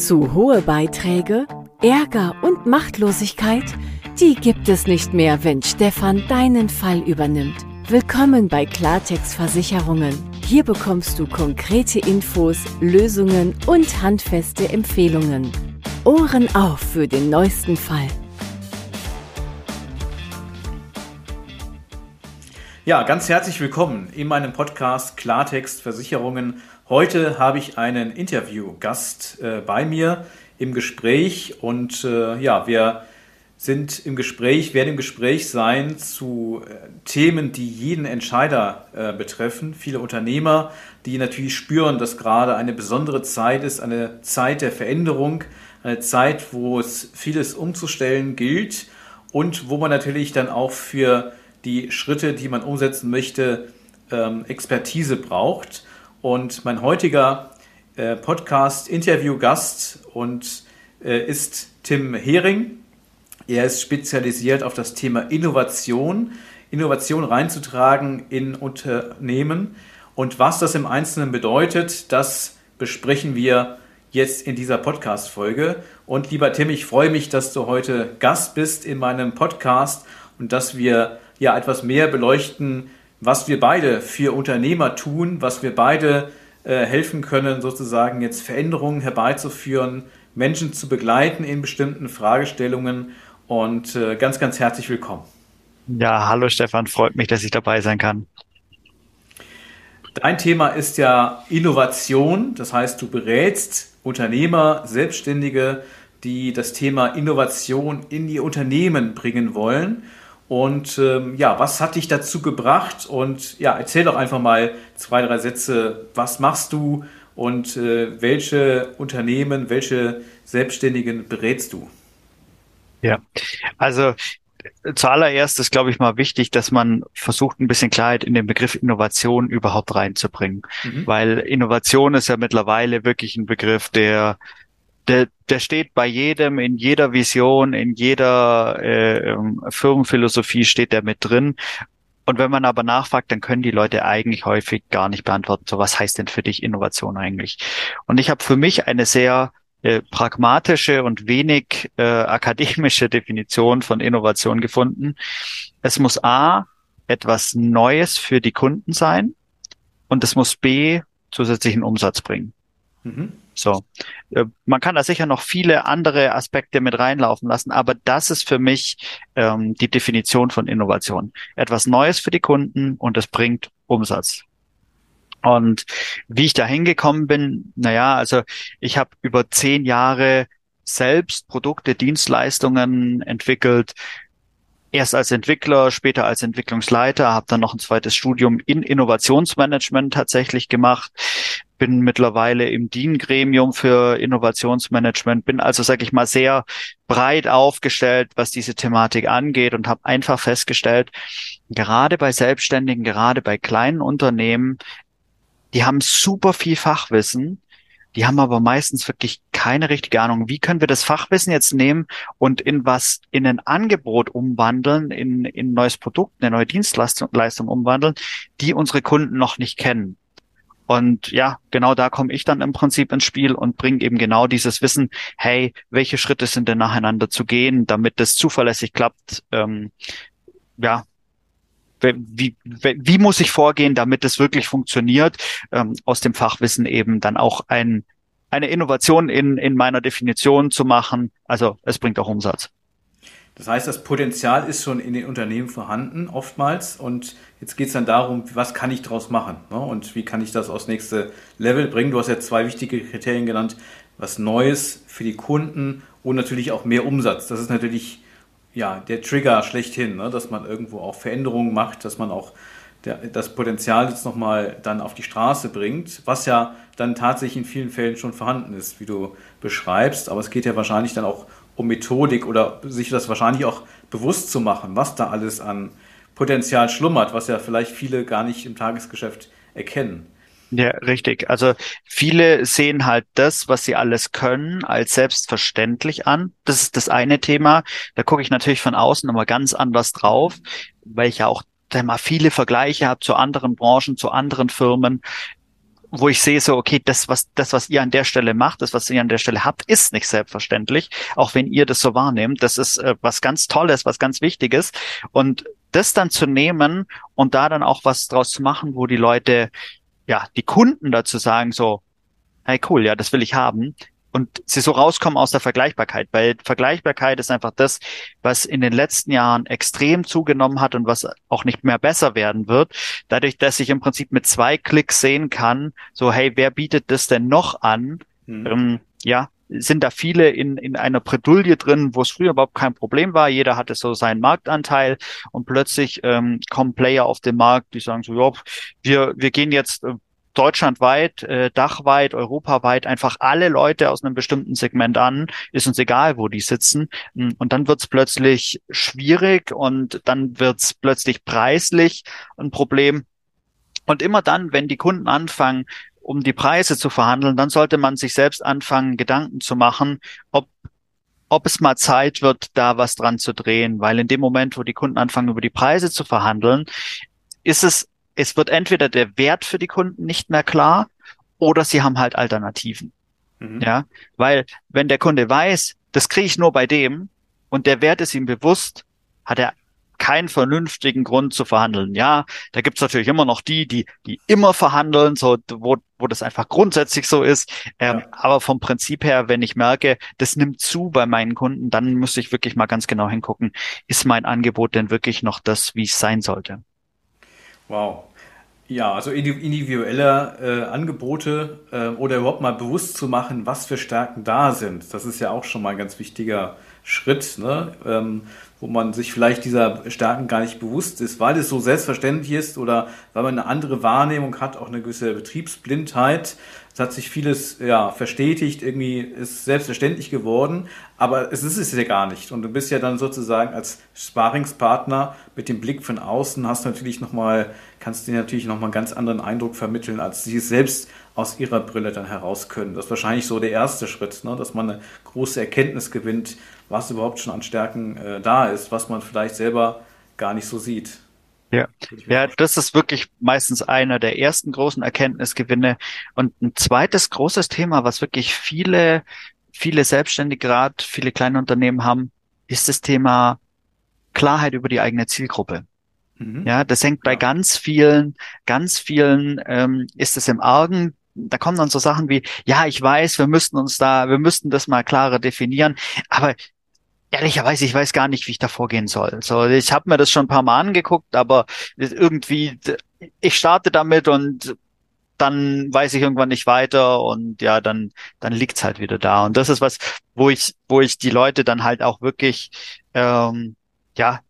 Zu hohe Beiträge, Ärger und Machtlosigkeit, die gibt es nicht mehr, wenn Stefan deinen Fall übernimmt. Willkommen bei Klartext Versicherungen. Hier bekommst du konkrete Infos, Lösungen und handfeste Empfehlungen. Ohren auf für den neuesten Fall. Ja, ganz herzlich willkommen in meinem Podcast Klartext Versicherungen. Heute habe ich einen Interviewgast äh, bei mir im Gespräch und äh, ja, wir sind im Gespräch, werden im Gespräch sein zu äh, Themen, die jeden Entscheider äh, betreffen. Viele Unternehmer, die natürlich spüren, dass gerade eine besondere Zeit ist, eine Zeit der Veränderung, eine Zeit, wo es vieles umzustellen gilt und wo man natürlich dann auch für die Schritte, die man umsetzen möchte, ähm, Expertise braucht. Und mein heutiger äh, Podcast-Interview-Gast äh, ist Tim Hering. Er ist spezialisiert auf das Thema Innovation, Innovation reinzutragen in Unternehmen. Und was das im Einzelnen bedeutet, das besprechen wir jetzt in dieser Podcast-Folge. Und lieber Tim, ich freue mich, dass du heute Gast bist in meinem Podcast und dass wir ja etwas mehr beleuchten, was wir beide für Unternehmer tun, was wir beide äh, helfen können, sozusagen jetzt Veränderungen herbeizuführen, Menschen zu begleiten in bestimmten Fragestellungen. Und äh, ganz, ganz herzlich willkommen. Ja, hallo Stefan, freut mich, dass ich dabei sein kann. Dein Thema ist ja Innovation, das heißt, du berätst Unternehmer, Selbstständige, die das Thema Innovation in die Unternehmen bringen wollen. Und ähm, ja, was hat dich dazu gebracht? Und ja, erzähl doch einfach mal zwei, drei Sätze. Was machst du und äh, welche Unternehmen, welche Selbstständigen berätst du? Ja, also zuallererst ist, glaube ich, mal wichtig, dass man versucht, ein bisschen Klarheit in den Begriff Innovation überhaupt reinzubringen. Mhm. Weil Innovation ist ja mittlerweile wirklich ein Begriff, der der, der steht bei jedem, in jeder Vision, in jeder äh, ähm, Firmenphilosophie steht der mit drin. Und wenn man aber nachfragt, dann können die Leute eigentlich häufig gar nicht beantworten, so was heißt denn für dich Innovation eigentlich? Und ich habe für mich eine sehr äh, pragmatische und wenig äh, akademische Definition von Innovation gefunden. Es muss A, etwas Neues für die Kunden sein und es muss B, zusätzlichen Umsatz bringen. Mhm. So. Äh, man kann da sicher noch viele andere Aspekte mit reinlaufen lassen, aber das ist für mich ähm, die Definition von Innovation. Etwas Neues für die Kunden und es bringt Umsatz. Und wie ich da hingekommen bin, naja, also ich habe über zehn Jahre selbst Produkte, Dienstleistungen entwickelt, erst als Entwickler, später als Entwicklungsleiter, habe dann noch ein zweites Studium in Innovationsmanagement tatsächlich gemacht, bin mittlerweile im DIN-Gremium für Innovationsmanagement, bin also, sage ich mal, sehr breit aufgestellt, was diese Thematik angeht und habe einfach festgestellt, gerade bei Selbstständigen, gerade bei kleinen Unternehmen, die haben super viel Fachwissen, die haben aber meistens wirklich keine richtige Ahnung, wie können wir das Fachwissen jetzt nehmen und in was, in ein Angebot umwandeln, in, in ein neues Produkt, eine neue Dienstleistung Leistung umwandeln, die unsere Kunden noch nicht kennen. Und ja, genau da komme ich dann im Prinzip ins Spiel und bringe eben genau dieses Wissen, hey, welche Schritte sind denn nacheinander zu gehen, damit das zuverlässig klappt, ähm, ja, wie, wie, muss ich vorgehen, damit es wirklich funktioniert, ähm, aus dem Fachwissen eben dann auch ein, eine Innovation in, in meiner Definition zu machen. Also es bringt auch Umsatz. Das heißt, das Potenzial ist schon in den Unternehmen vorhanden, oftmals. Und jetzt geht es dann darum, was kann ich daraus machen? Ne? Und wie kann ich das aufs nächste Level bringen? Du hast ja zwei wichtige Kriterien genannt. Was Neues für die Kunden und natürlich auch mehr Umsatz. Das ist natürlich ja, der Trigger schlechthin, ne? dass man irgendwo auch Veränderungen macht, dass man auch der, das Potenzial jetzt nochmal dann auf die Straße bringt, was ja dann tatsächlich in vielen Fällen schon vorhanden ist, wie du beschreibst. Aber es geht ja wahrscheinlich dann auch um Methodik oder sich das wahrscheinlich auch bewusst zu machen, was da alles an Potenzial schlummert, was ja vielleicht viele gar nicht im Tagesgeschäft erkennen. Ja, richtig. Also viele sehen halt das, was sie alles können, als selbstverständlich an. Das ist das eine Thema. Da gucke ich natürlich von außen immer ganz anders drauf, weil ich ja auch mal viele Vergleiche habe zu anderen Branchen, zu anderen Firmen. Wo ich sehe so, okay, das, was, das, was ihr an der Stelle macht, das, was ihr an der Stelle habt, ist nicht selbstverständlich, auch wenn ihr das so wahrnehmt. Das ist äh, was ganz Tolles, was ganz Wichtiges. Und das dann zu nehmen und da dann auch was draus zu machen, wo die Leute, ja, die Kunden dazu sagen, so, hey cool, ja, das will ich haben, und sie so rauskommen aus der Vergleichbarkeit, weil Vergleichbarkeit ist einfach das, was in den letzten Jahren extrem zugenommen hat und was auch nicht mehr besser werden wird. Dadurch, dass ich im Prinzip mit zwei Klicks sehen kann, so hey, wer bietet das denn noch an? Mhm. Ähm, ja, sind da viele in, in einer Bredouille drin, wo es früher überhaupt kein Problem war. Jeder hatte so seinen Marktanteil und plötzlich ähm, kommen Player auf den Markt, die sagen so, ja, wir, wir gehen jetzt äh, deutschlandweit, äh, dachweit, europaweit einfach alle Leute aus einem bestimmten Segment an, ist uns egal, wo die sitzen. Hm, und dann wird's plötzlich schwierig und dann wird's plötzlich preislich ein Problem. Und immer dann, wenn die Kunden anfangen, um die Preise zu verhandeln, dann sollte man sich selbst anfangen, Gedanken zu machen, ob ob es mal Zeit wird, da was dran zu drehen, weil in dem Moment, wo die Kunden anfangen, über die Preise zu verhandeln, ist es es wird entweder der Wert für die Kunden nicht mehr klar oder sie haben halt Alternativen. Mhm. Ja, weil wenn der Kunde weiß, das kriege ich nur bei dem und der Wert ist ihm bewusst, hat er keinen vernünftigen Grund zu verhandeln. Ja, da gibt's natürlich immer noch die, die, die immer verhandeln, so wo, wo das einfach grundsätzlich so ist. Ähm, ja. Aber vom Prinzip her, wenn ich merke, das nimmt zu bei meinen Kunden, dann muss ich wirklich mal ganz genau hingucken, ist mein Angebot denn wirklich noch das, wie es sein sollte? Wow. Ja, also individuelle äh, Angebote äh, oder überhaupt mal bewusst zu machen, was für Stärken da sind. Das ist ja auch schon mal ein ganz wichtiger Schritt, ne? ähm, wo man sich vielleicht dieser Stärken gar nicht bewusst ist, weil es so selbstverständlich ist oder weil man eine andere Wahrnehmung hat, auch eine gewisse Betriebsblindheit. Es hat sich vieles ja, verstetigt, irgendwie ist selbstverständlich geworden, aber es ist es ja gar nicht. Und du bist ja dann sozusagen als Sparingspartner mit dem Blick von außen, hast natürlich nochmal, kannst dir natürlich nochmal einen ganz anderen Eindruck vermitteln, als sie es selbst aus ihrer Brille dann heraus können. Das ist wahrscheinlich so der erste Schritt, ne? dass man eine große Erkenntnis gewinnt, was überhaupt schon an Stärken äh, da ist, was man vielleicht selber gar nicht so sieht. Ja, ja, das ist wirklich meistens einer der ersten großen Erkenntnisgewinne. Und ein zweites großes Thema, was wirklich viele, viele Selbstständige, gerade viele kleine Unternehmen haben, ist das Thema Klarheit über die eigene Zielgruppe. Mhm. Ja, das hängt bei ganz vielen, ganz vielen ähm, ist es im Argen. Da kommen dann so Sachen wie, ja, ich weiß, wir müssten uns da, wir müssten das mal klarer definieren, aber Ehrlicherweise, ich weiß gar nicht, wie ich da vorgehen soll. So, ich habe mir das schon ein paar Mal angeguckt, aber irgendwie, ich starte damit und dann weiß ich irgendwann nicht weiter und ja, dann, dann liegt's halt wieder da. Und das ist was, wo ich, wo ich die Leute dann halt auch wirklich, ähm, ja,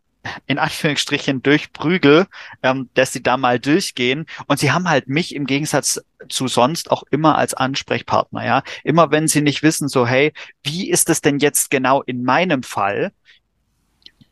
in Anführungsstrichen durchprügel, ähm, dass sie da mal durchgehen. Und sie haben halt mich im Gegensatz zu sonst auch immer als Ansprechpartner, ja. Immer wenn sie nicht wissen, so, hey, wie ist es denn jetzt genau in meinem Fall?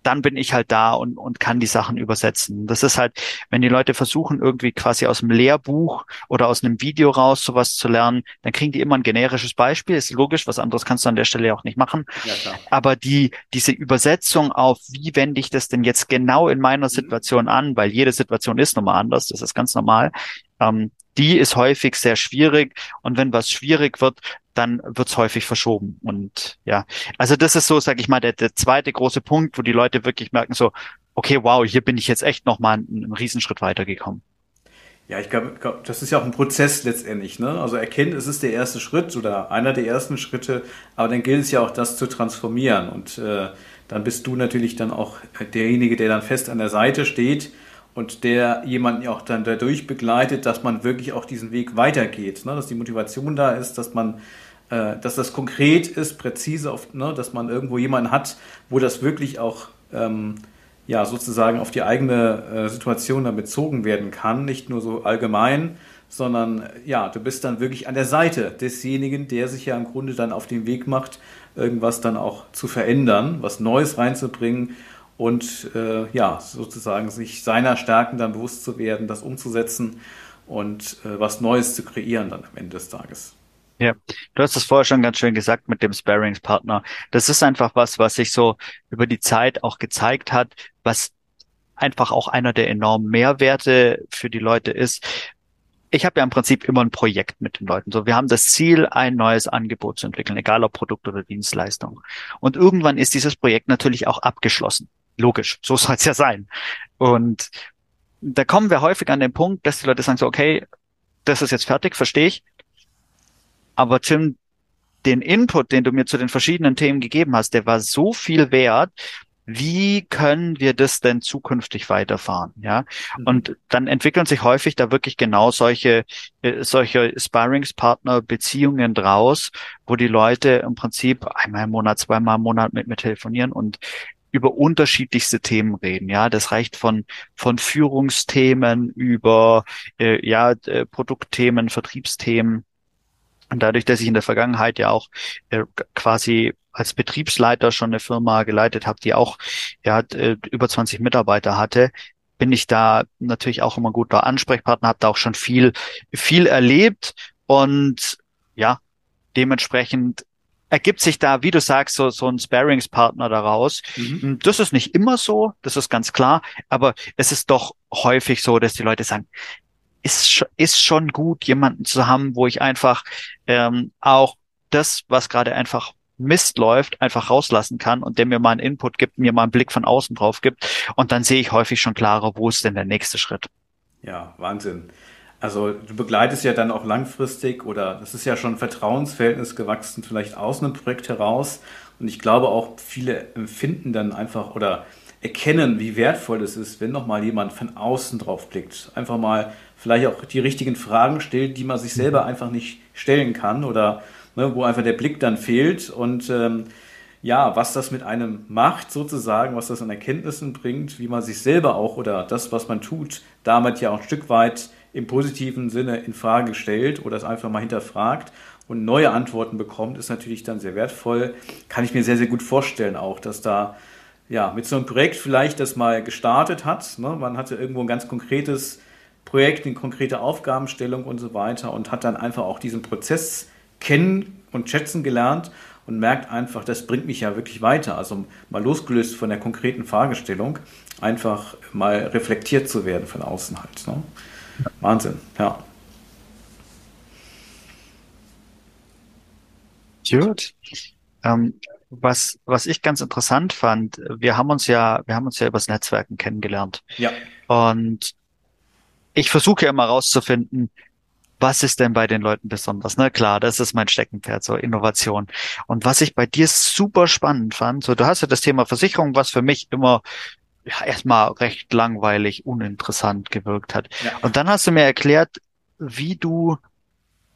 Dann bin ich halt da und, und kann die Sachen übersetzen. Das ist halt, wenn die Leute versuchen, irgendwie quasi aus dem Lehrbuch oder aus einem Video raus sowas zu lernen, dann kriegen die immer ein generisches Beispiel. Ist logisch, was anderes kannst du an der Stelle auch nicht machen. Ja, Aber die, diese Übersetzung auf, wie wende ich das denn jetzt genau in meiner mhm. Situation an, weil jede Situation ist nochmal anders, das ist ganz normal. Ähm, die ist häufig sehr schwierig. Und wenn was schwierig wird, dann wird's häufig verschoben. Und ja, also das ist so, sage ich mal, der, der zweite große Punkt, wo die Leute wirklich merken so, okay, wow, hier bin ich jetzt echt nochmal einen, einen Riesenschritt weitergekommen. Ja, ich glaube, glaub, das ist ja auch ein Prozess letztendlich. Ne? Also Erkenntnis ist der erste Schritt oder einer der ersten Schritte, aber dann gilt es ja auch, das zu transformieren. Und äh, dann bist du natürlich dann auch derjenige, der dann fest an der Seite steht und der jemanden auch dann dadurch begleitet, dass man wirklich auch diesen Weg weitergeht, ne? dass die Motivation da ist, dass man äh, dass das konkret ist, präzise, auf, ne? dass man irgendwo jemanden hat, wo das wirklich auch ähm, ja, sozusagen auf die eigene äh, Situation dann bezogen werden kann, nicht nur so allgemein, sondern ja, du bist dann wirklich an der Seite desjenigen, der sich ja im Grunde dann auf den Weg macht, irgendwas dann auch zu verändern, was Neues reinzubringen und äh, ja, sozusagen sich seiner Stärken dann bewusst zu werden, das umzusetzen und äh, was Neues zu kreieren dann am Ende des Tages. Ja, du hast es vorher schon ganz schön gesagt mit dem Sparringspartner. Das ist einfach was, was sich so über die Zeit auch gezeigt hat, was einfach auch einer der enormen Mehrwerte für die Leute ist. ich habe ja im Prinzip immer ein Projekt mit den Leuten. So, wir haben das Ziel, ein neues Angebot zu entwickeln, egal ob Produkt oder Dienstleistung. Und irgendwann ist dieses Projekt natürlich auch abgeschlossen. Logisch, so soll es ja sein. Und da kommen wir häufig an den Punkt, dass die Leute sagen so, okay, das ist jetzt fertig, verstehe ich. Aber Tim, den Input, den du mir zu den verschiedenen Themen gegeben hast, der war so viel wert, wie können wir das denn zukünftig weiterfahren? Ja, mhm. und dann entwickeln sich häufig da wirklich genau solche, äh, solche Sparringspartner Beziehungen draus, wo die Leute im Prinzip einmal im Monat, zweimal im Monat mit mir telefonieren und über unterschiedlichste Themen reden. Ja, das reicht von von Führungsthemen über äh, ja äh, Produktthemen, Vertriebsthemen. Und dadurch, dass ich in der Vergangenheit ja auch äh, quasi als Betriebsleiter schon eine Firma geleitet habe, die auch ja, äh, über 20 Mitarbeiter hatte, bin ich da natürlich auch immer ein guter Ansprechpartner, habe da auch schon viel, viel erlebt und ja, dementsprechend ergibt sich da, wie du sagst, so, so ein Sparingspartner daraus. Mhm. Das ist nicht immer so, das ist ganz klar, aber es ist doch häufig so, dass die Leute sagen, ist, ist schon gut, jemanden zu haben, wo ich einfach ähm, auch das, was gerade einfach Mist läuft, einfach rauslassen kann und der mir mal einen Input gibt, mir mal einen Blick von außen drauf gibt. Und dann sehe ich häufig schon klarer, wo ist denn der nächste Schritt. Ja, Wahnsinn. Also du begleitest ja dann auch langfristig oder das ist ja schon ein Vertrauensverhältnis gewachsen, vielleicht aus einem Projekt heraus. Und ich glaube auch, viele empfinden dann einfach oder erkennen, wie wertvoll es ist, wenn nochmal jemand von außen drauf blickt. Einfach mal vielleicht auch die richtigen Fragen stellt, die man sich selber einfach nicht stellen kann oder ne, wo einfach der Blick dann fehlt und ähm, ja, was das mit einem macht sozusagen, was das an Erkenntnissen bringt, wie man sich selber auch oder das, was man tut, damit ja auch ein Stück weit im positiven Sinne in Frage stellt oder es einfach mal hinterfragt und neue Antworten bekommt, ist natürlich dann sehr wertvoll. Kann ich mir sehr, sehr gut vorstellen auch, dass da ja mit so einem Projekt vielleicht das mal gestartet hat. Ne? Man hatte irgendwo ein ganz konkretes Projekt, eine konkrete Aufgabenstellung und so weiter und hat dann einfach auch diesen Prozess kennen und schätzen gelernt und merkt einfach, das bringt mich ja wirklich weiter. Also mal losgelöst von der konkreten Fragestellung, einfach mal reflektiert zu werden von außen halt. Ne? Wahnsinn, ja. Gut. Ähm, was, was ich ganz interessant fand, wir haben uns ja, wir haben uns ja übers Netzwerken kennengelernt. Ja. Und ich versuche ja immer rauszufinden, was ist denn bei den Leuten besonders? Na klar, das ist mein Steckenpferd, so Innovation. Und was ich bei dir super spannend fand, so du hast ja das Thema Versicherung, was für mich immer ja, erstmal recht langweilig, uninteressant gewirkt hat. Ja. Und dann hast du mir erklärt, wie du,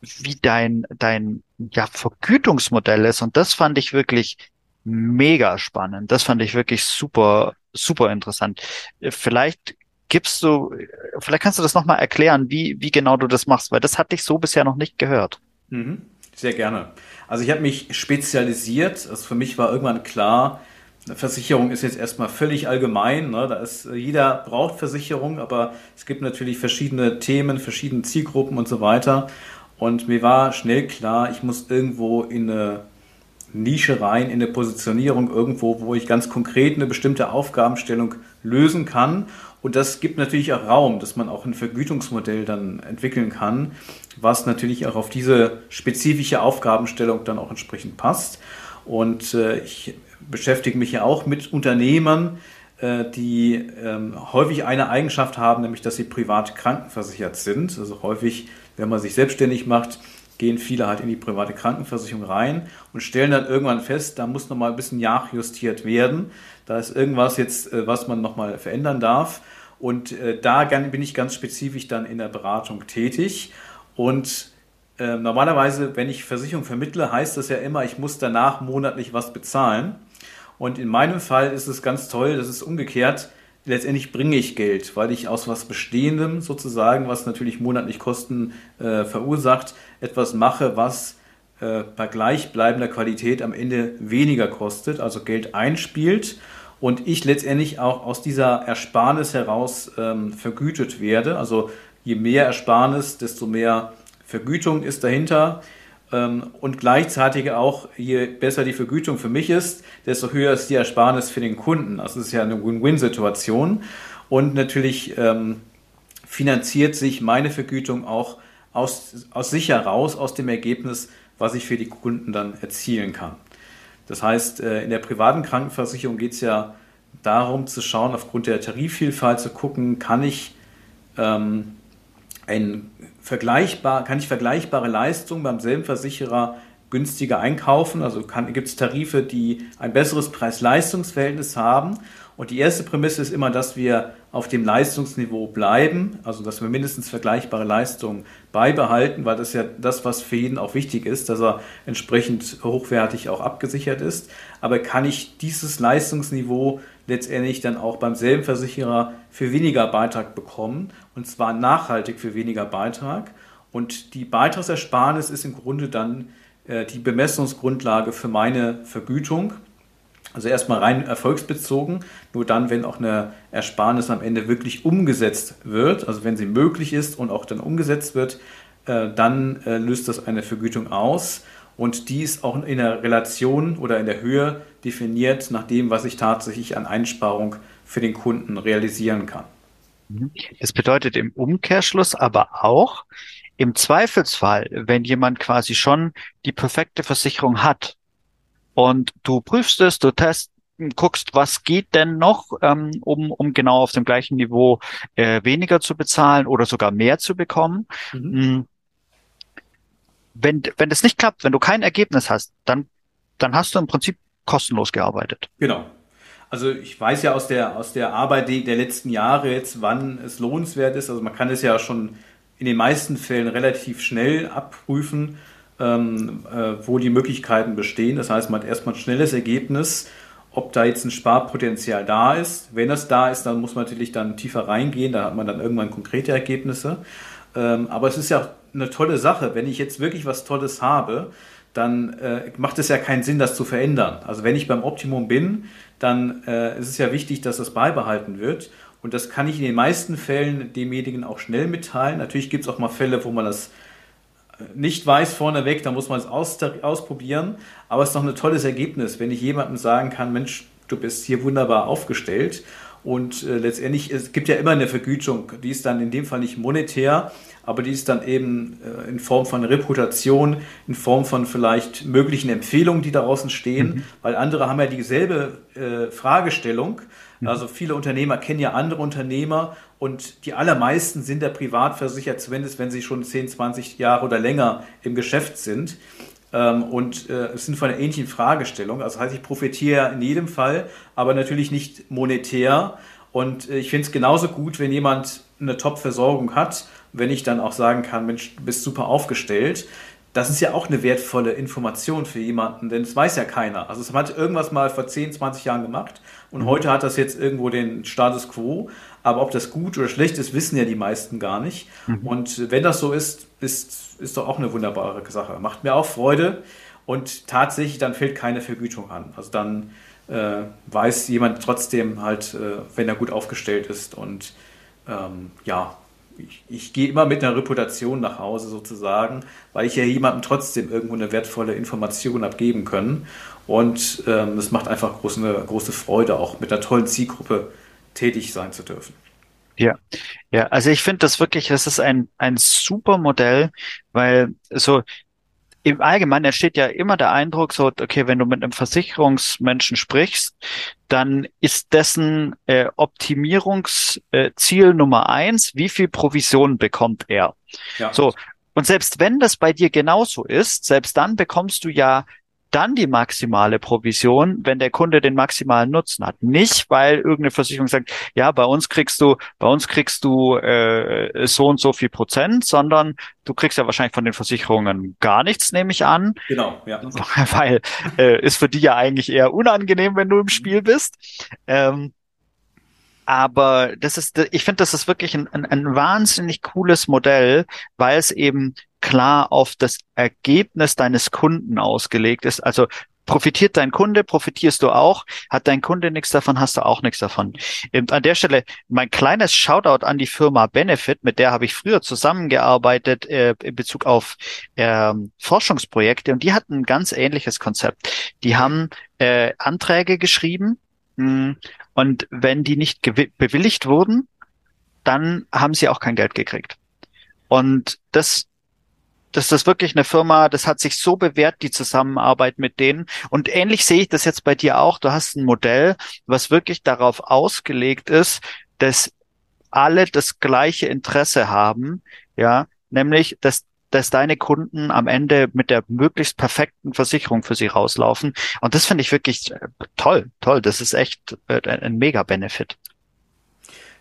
wie dein, dein ja, Vergütungsmodell ist. Und das fand ich wirklich mega spannend. Das fand ich wirklich super, super interessant. Vielleicht gibst du, vielleicht kannst du das nochmal erklären, wie, wie genau du das machst, weil das hatte ich so bisher noch nicht gehört. Mhm. Sehr gerne. Also ich habe mich spezialisiert. Also für mich war irgendwann klar, Versicherung ist jetzt erstmal völlig allgemein. Ne? Da ist, jeder braucht Versicherung, aber es gibt natürlich verschiedene Themen, verschiedene Zielgruppen und so weiter. Und mir war schnell klar, ich muss irgendwo in eine Nische rein, in eine Positionierung irgendwo, wo ich ganz konkret eine bestimmte Aufgabenstellung lösen kann und das gibt natürlich auch Raum, dass man auch ein Vergütungsmodell dann entwickeln kann, was natürlich auch auf diese spezifische Aufgabenstellung dann auch entsprechend passt. Und äh, ich beschäftige mich ja auch mit Unternehmern, äh, die ähm, häufig eine Eigenschaft haben, nämlich dass sie privat krankenversichert sind. Also häufig, wenn man sich selbstständig macht, gehen viele halt in die private Krankenversicherung rein und stellen dann irgendwann fest, da muss nochmal ein bisschen nachjustiert werden. Da ist irgendwas jetzt, äh, was man nochmal verändern darf. Und äh, da bin ich ganz spezifisch dann in der Beratung tätig. Und äh, normalerweise, wenn ich Versicherung vermittle, heißt das ja immer, ich muss danach monatlich was bezahlen. Und in meinem Fall ist es ganz toll, das ist umgekehrt. Letztendlich bringe ich Geld, weil ich aus was Bestehendem sozusagen, was natürlich monatlich Kosten äh, verursacht, etwas mache, was äh, bei gleichbleibender Qualität am Ende weniger kostet, also Geld einspielt und ich letztendlich auch aus dieser Ersparnis heraus ähm, vergütet werde. Also je mehr Ersparnis, desto mehr Vergütung ist dahinter. Ähm, und gleichzeitig auch, je besser die Vergütung für mich ist, desto höher ist die Ersparnis für den Kunden. Also es ist ja eine Win-Win-Situation. Und natürlich ähm, finanziert sich meine Vergütung auch aus, aus sich heraus, aus dem Ergebnis, was ich für die Kunden dann erzielen kann. Das heißt, äh, in der privaten Krankenversicherung geht es ja darum zu schauen, aufgrund der Tarifvielfalt zu gucken, kann ich ähm, ein vergleichbar, kann ich vergleichbare Leistungen beim selben Versicherer günstiger einkaufen. Also gibt es Tarife, die ein besseres Preis-Leistungs-Verhältnis haben. Und die erste Prämisse ist immer, dass wir auf dem Leistungsniveau bleiben, also dass wir mindestens vergleichbare Leistungen beibehalten, weil das ja das, was für jeden auch wichtig ist, dass er entsprechend hochwertig auch abgesichert ist. Aber kann ich dieses Leistungsniveau letztendlich dann auch beim selben Versicherer für weniger Beitrag bekommen und zwar nachhaltig für weniger Beitrag. Und die Beitragsersparnis ist im Grunde dann äh, die Bemessungsgrundlage für meine Vergütung. Also erstmal rein erfolgsbezogen, nur dann, wenn auch eine Ersparnis am Ende wirklich umgesetzt wird, also wenn sie möglich ist und auch dann umgesetzt wird, äh, dann äh, löst das eine Vergütung aus und die ist auch in der Relation oder in der Höhe definiert nach dem, was ich tatsächlich an Einsparung für den Kunden realisieren kann. Mhm. Das bedeutet im Umkehrschluss aber auch, im Zweifelsfall, wenn jemand quasi schon die perfekte Versicherung hat und du prüfst es, du test, guckst, was geht denn noch, ähm, um, um genau auf dem gleichen Niveau äh, weniger zu bezahlen oder sogar mehr zu bekommen. Mhm. Mm. Wenn, wenn das nicht klappt, wenn du kein Ergebnis hast, dann, dann hast du im Prinzip kostenlos gearbeitet. Genau. Also ich weiß ja aus der, aus der Arbeit der letzten Jahre jetzt, wann es lohnenswert ist. Also man kann es ja schon in den meisten Fällen relativ schnell abprüfen, ähm, äh, wo die Möglichkeiten bestehen. Das heißt, man hat erstmal ein schnelles Ergebnis, ob da jetzt ein Sparpotenzial da ist. Wenn das da ist, dann muss man natürlich dann tiefer reingehen, da hat man dann irgendwann konkrete Ergebnisse. Ähm, aber es ist ja eine tolle Sache, wenn ich jetzt wirklich was Tolles habe, dann äh, macht es ja keinen Sinn, das zu verändern. Also wenn ich beim Optimum bin, dann äh, ist es ja wichtig, dass das beibehalten wird. Und das kann ich in den meisten Fällen demjenigen auch schnell mitteilen. Natürlich gibt es auch mal Fälle, wo man das äh, nicht weiß vorneweg, da muss man es aus, ausprobieren. Aber es ist doch ein tolles Ergebnis, wenn ich jemandem sagen kann, Mensch, du bist hier wunderbar aufgestellt. Und äh, letztendlich, es gibt ja immer eine Vergütung, die ist dann in dem Fall nicht monetär, aber die ist dann eben äh, in Form von Reputation, in Form von vielleicht möglichen Empfehlungen, die daraus entstehen, mhm. weil andere haben ja dieselbe äh, Fragestellung Mhm. Also viele Unternehmer kennen ja andere Unternehmer und die allermeisten sind ja privat versichert, zumindest wenn sie schon 10, 20 Jahre oder länger im Geschäft sind. Ähm, und äh, es sind von einer ähnlichen Fragestellung. Also heißt, ich profitiere in jedem Fall, aber natürlich nicht monetär. Und äh, ich finde es genauso gut, wenn jemand eine Top-Versorgung hat, wenn ich dann auch sagen kann, Mensch, du bist super aufgestellt das ist ja auch eine wertvolle Information für jemanden, denn es weiß ja keiner. Also es hat irgendwas mal vor 10, 20 Jahren gemacht und mhm. heute hat das jetzt irgendwo den Status quo. Aber ob das gut oder schlecht ist, wissen ja die meisten gar nicht. Mhm. Und wenn das so ist, ist, ist doch auch eine wunderbare Sache. Macht mir auch Freude und tatsächlich dann fällt keine Vergütung an. Also dann äh, weiß jemand trotzdem halt, äh, wenn er gut aufgestellt ist und ähm, ja, ich, ich gehe immer mit einer Reputation nach Hause sozusagen, weil ich ja jemandem trotzdem irgendwo eine wertvolle Information abgeben können. Und ähm, es macht einfach groß, eine große Freude, auch mit einer tollen Zielgruppe tätig sein zu dürfen. Ja, ja, also ich finde das wirklich, das ist ein, ein super Modell, weil so im Allgemeinen entsteht ja immer der Eindruck, so, okay, wenn du mit einem Versicherungsmenschen sprichst, dann ist dessen äh, Optimierungsziel äh, Nummer eins, wie viel Provision bekommt er? Ja. So. Und selbst wenn das bei dir genauso ist, selbst dann bekommst du ja dann die maximale Provision, wenn der Kunde den maximalen Nutzen hat. Nicht, weil irgendeine Versicherung sagt, ja, bei uns kriegst du, bei uns kriegst du äh, so und so viel Prozent, sondern du kriegst ja wahrscheinlich von den Versicherungen gar nichts, nehme ich an. Genau, ja. Weil äh, ist für die ja eigentlich eher unangenehm, wenn du im Spiel bist. Ähm, aber das ist, ich finde, das ist wirklich ein, ein, ein wahnsinnig cooles Modell, weil es eben klar auf das Ergebnis deines Kunden ausgelegt ist. Also profitiert dein Kunde, profitierst du auch. Hat dein Kunde nichts davon, hast du auch nichts davon. Und an der Stelle mein kleines Shoutout an die Firma Benefit, mit der habe ich früher zusammengearbeitet äh, in Bezug auf äh, Forschungsprojekte und die hatten ein ganz ähnliches Konzept. Die haben äh, Anträge geschrieben mh, hm, und wenn die nicht bewilligt wurden, dann haben sie auch kein Geld gekriegt. Und das das ist wirklich eine Firma, das hat sich so bewährt, die Zusammenarbeit mit denen. Und ähnlich sehe ich das jetzt bei dir auch. Du hast ein Modell, was wirklich darauf ausgelegt ist, dass alle das gleiche Interesse haben, ja, nämlich, dass dass deine Kunden am Ende mit der möglichst perfekten Versicherung für sie rauslaufen. Und das finde ich wirklich äh, toll, toll. Das ist echt äh, ein Mega-Benefit.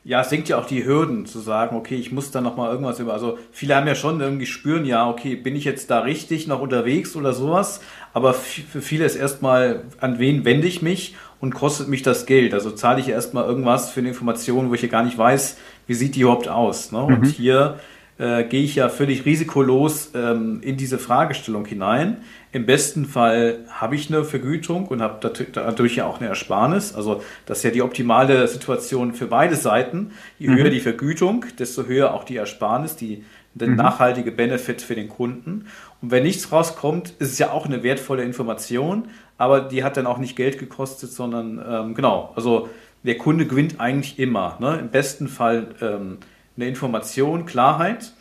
Ja, es sinkt ja auch die Hürden zu sagen, okay, ich muss da nochmal irgendwas über. Also viele haben ja schon irgendwie spüren, ja, okay, bin ich jetzt da richtig noch unterwegs oder sowas. Aber für viele ist erstmal, an wen wende ich mich und kostet mich das Geld? Also zahle ich erstmal irgendwas für eine Information, wo ich ja gar nicht weiß, wie sieht die überhaupt aus. Ne? Mhm. Und hier äh, gehe ich ja völlig risikolos ähm, in diese Fragestellung hinein. Im besten Fall habe ich eine Vergütung und habe dadurch ja auch eine Ersparnis. Also das ist ja die optimale Situation für beide Seiten. Je mhm. höher die Vergütung, desto höher auch die Ersparnis, die, der mhm. nachhaltige Benefit für den Kunden. Und wenn nichts rauskommt, ist es ja auch eine wertvolle Information, aber die hat dann auch nicht Geld gekostet, sondern ähm, genau, also der Kunde gewinnt eigentlich immer. Ne? Im besten Fall ähm, eine Information, Klarheit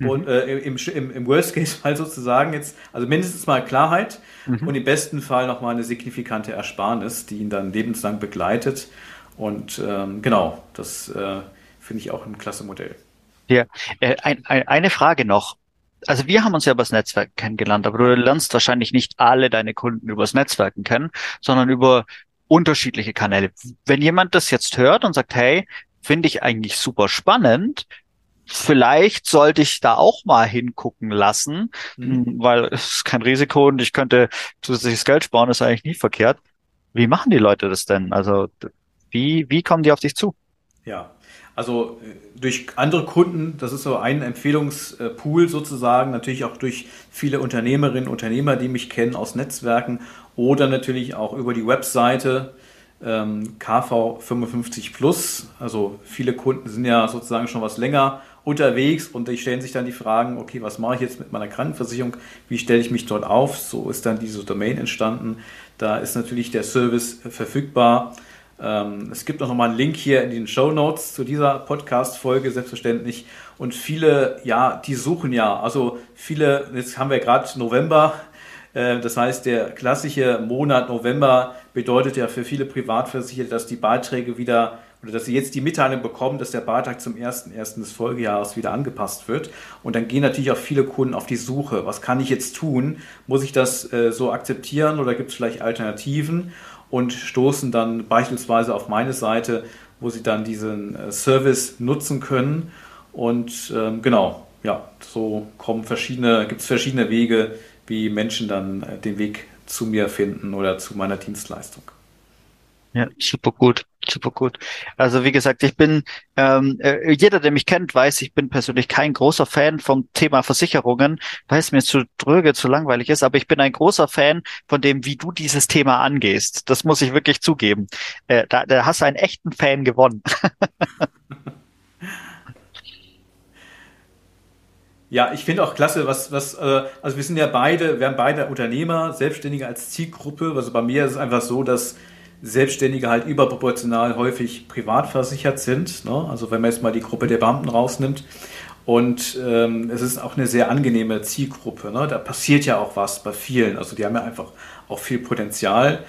mhm. und äh, im, im, im Worst-Case-Fall sozusagen jetzt, also mindestens mal Klarheit mhm. und im besten Fall nochmal eine signifikante Ersparnis, die ihn dann lebenslang begleitet. Und ähm, genau, das äh, finde ich auch ein klasse Modell. Ja, äh, ein, ein, eine Frage noch. Also wir haben uns ja übers Netzwerk kennengelernt, aber du lernst wahrscheinlich nicht alle deine Kunden übers Netzwerken kennen, sondern über unterschiedliche Kanäle. Wenn jemand das jetzt hört und sagt, hey, finde ich eigentlich super spannend. Vielleicht sollte ich da auch mal hingucken lassen, mhm. weil es ist kein Risiko und ich könnte zusätzliches Geld sparen, ist eigentlich nie verkehrt. Wie machen die Leute das denn? Also wie, wie kommen die auf dich zu? Ja, also äh, durch andere Kunden, das ist so ein Empfehlungspool sozusagen, natürlich auch durch viele Unternehmerinnen und Unternehmer, die mich kennen aus Netzwerken oder natürlich auch über die Webseite ähm, KV 55 Plus. Also viele Kunden sind ja sozusagen schon was länger unterwegs und die stellen sich dann die Fragen, okay, was mache ich jetzt mit meiner Krankenversicherung? Wie stelle ich mich dort auf? So ist dann diese Domain entstanden. Da ist natürlich der Service verfügbar. Ähm, es gibt auch nochmal einen Link hier in den Show Notes zu dieser Podcast-Folge, selbstverständlich. Und viele, ja, die suchen ja, also viele, jetzt haben wir gerade November, äh, das heißt, der klassische Monat November bedeutet ja für viele Privatversicherte, dass die Beiträge wieder oder dass sie jetzt die Mitteilung bekommen, dass der Beitrag zum 1.1. des Folgejahres wieder angepasst wird. Und dann gehen natürlich auch viele Kunden auf die Suche. Was kann ich jetzt tun? Muss ich das äh, so akzeptieren oder gibt es vielleicht Alternativen? Und stoßen dann beispielsweise auf meine Seite, wo sie dann diesen äh, Service nutzen können. Und ähm, genau, ja, so kommen verschiedene, gibt es verschiedene Wege, wie Menschen dann äh, den Weg zu mir finden oder zu meiner Dienstleistung. Ja, super gut, super gut. Also wie gesagt, ich bin, ähm, äh, jeder, der mich kennt, weiß, ich bin persönlich kein großer Fan vom Thema Versicherungen, weil es mir zu dröge, zu langweilig ist, aber ich bin ein großer Fan von dem, wie du dieses Thema angehst. Das muss ich wirklich zugeben. Äh, da, da hast du einen echten Fan gewonnen. Ja, ich finde auch klasse, was, was, äh, also wir sind ja beide, wir haben beide Unternehmer, Selbstständige als Zielgruppe. Also bei mir ist es einfach so, dass Selbstständige halt überproportional häufig privat versichert sind. Ne? Also wenn man jetzt mal die Gruppe der Beamten rausnimmt. Und ähm, es ist auch eine sehr angenehme Zielgruppe. Ne? Da passiert ja auch was bei vielen. Also die haben ja einfach auch viel Potenzial.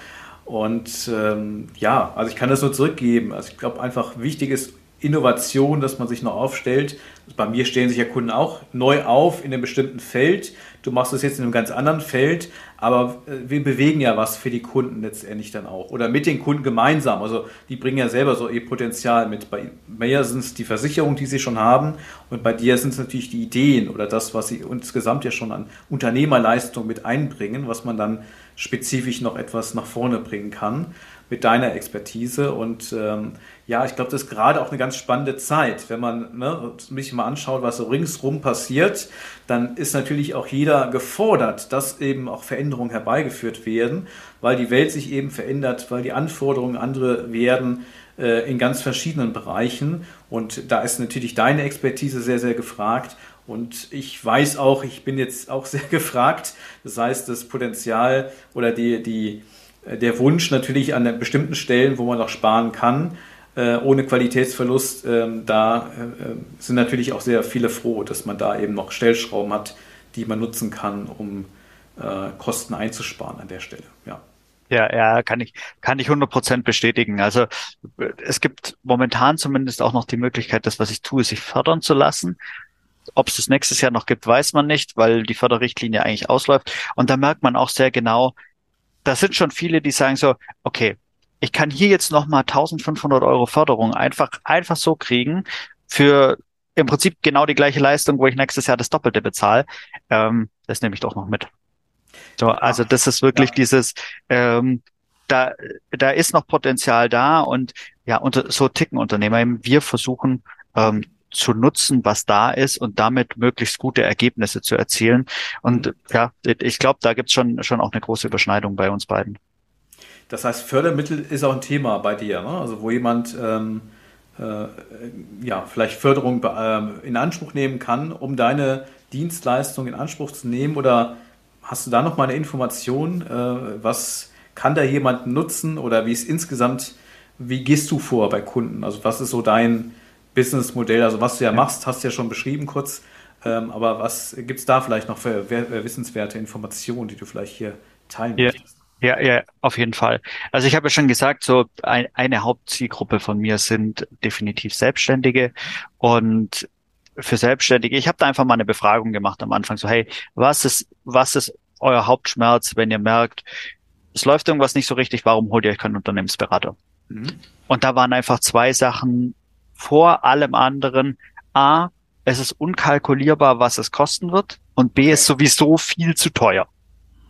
Und ähm, ja, also ich kann das nur zurückgeben. Also ich glaube einfach wichtig ist Innovation, dass man sich noch aufstellt. Bei mir stellen sich ja Kunden auch neu auf in einem bestimmten Feld. Du machst das jetzt in einem ganz anderen Feld, aber äh, wir bewegen ja was für die Kunden letztendlich dann auch. Oder mit den Kunden gemeinsam. Also die bringen ja selber so ihr Potenzial mit. Bei mir sind es die Versicherungen, die sie schon haben. Und bei dir sind es natürlich die Ideen oder das, was sie insgesamt ja schon an Unternehmerleistung mit einbringen, was man dann spezifisch noch etwas nach vorne bringen kann mit deiner Expertise. Und ähm, ja, ich glaube, das ist gerade auch eine ganz spannende Zeit. Wenn man ne, sich mal anschaut, was so ringsrum passiert, dann ist natürlich auch jeder gefordert, dass eben auch Veränderungen herbeigeführt werden, weil die Welt sich eben verändert, weil die Anforderungen andere werden äh, in ganz verschiedenen Bereichen. Und da ist natürlich deine Expertise sehr, sehr gefragt. Und ich weiß auch, ich bin jetzt auch sehr gefragt. Das heißt, das Potenzial oder die, die, der Wunsch natürlich an bestimmten Stellen, wo man noch sparen kann, äh, ohne Qualitätsverlust. Ähm, da äh, sind natürlich auch sehr viele froh, dass man da eben noch Stellschrauben hat, die man nutzen kann, um äh, Kosten einzusparen an der Stelle. Ja. Ja, ja, kann ich, kann ich 100 Prozent bestätigen. Also es gibt momentan zumindest auch noch die Möglichkeit, das, was ich tue, sich fördern zu lassen. Ob es das nächstes Jahr noch gibt, weiß man nicht, weil die Förderrichtlinie eigentlich ausläuft. Und da merkt man auch sehr genau, da sind schon viele, die sagen so, okay, ich kann hier jetzt nochmal 1500 Euro Förderung einfach, einfach so kriegen für im Prinzip genau die gleiche Leistung, wo ich nächstes Jahr das Doppelte bezahle. Ähm, das nehme ich doch noch mit. So, also das ist wirklich ja. dieses, ähm, da, da ist noch Potenzial da und ja, und so ticken Unternehmer. Wir versuchen ähm, zu nutzen, was da ist und damit möglichst gute Ergebnisse zu erzielen. Und mhm. ja, ich glaube, da gibt's schon, schon auch eine große Überschneidung bei uns beiden. Das heißt, Fördermittel ist auch ein Thema bei dir, ne? also wo jemand ähm, äh, ja, vielleicht Förderung äh, in Anspruch nehmen kann, um deine Dienstleistung in Anspruch zu nehmen oder hast du da noch mal eine Information, äh, was kann da jemand nutzen oder wie ist insgesamt, wie gehst du vor bei Kunden? Also was ist so dein Businessmodell? Also was du ja machst, hast du ja schon beschrieben kurz, ähm, aber was gibt es da vielleicht noch für wissenswerte Informationen, die du vielleicht hier teilen ja. möchtest? Ja, ja, auf jeden Fall. Also ich habe ja schon gesagt, so ein, eine Hauptzielgruppe von mir sind definitiv Selbstständige und für Selbstständige, ich habe da einfach mal eine Befragung gemacht am Anfang, so hey, was ist, was ist euer Hauptschmerz, wenn ihr merkt, es läuft irgendwas nicht so richtig, warum holt ihr euch keinen Unternehmensberater? Mhm. Und da waren einfach zwei Sachen vor allem anderen. A, es ist unkalkulierbar, was es kosten wird und B, ist sowieso viel zu teuer.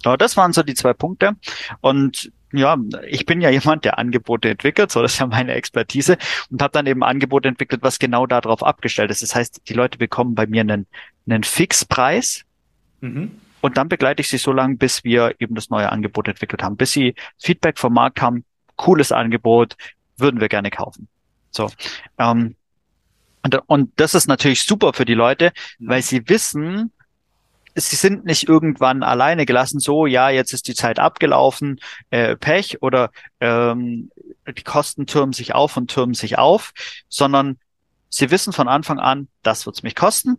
Aber das waren so die zwei Punkte. Und ja, ich bin ja jemand, der Angebote entwickelt, so das ist ja meine Expertise und habe dann eben Angebote entwickelt, was genau darauf abgestellt ist. Das heißt, die Leute bekommen bei mir einen, einen Fixpreis mhm. und dann begleite ich sie so lange, bis wir eben das neue Angebot entwickelt haben, bis sie Feedback vom Markt haben, cooles Angebot, würden wir gerne kaufen. So. Ähm, und, und das ist natürlich super für die Leute, mhm. weil sie wissen, sie sind nicht irgendwann alleine gelassen, so, ja, jetzt ist die Zeit abgelaufen, äh, Pech oder ähm, die Kosten türmen sich auf und türmen sich auf, sondern sie wissen von Anfang an, das wird's mich kosten.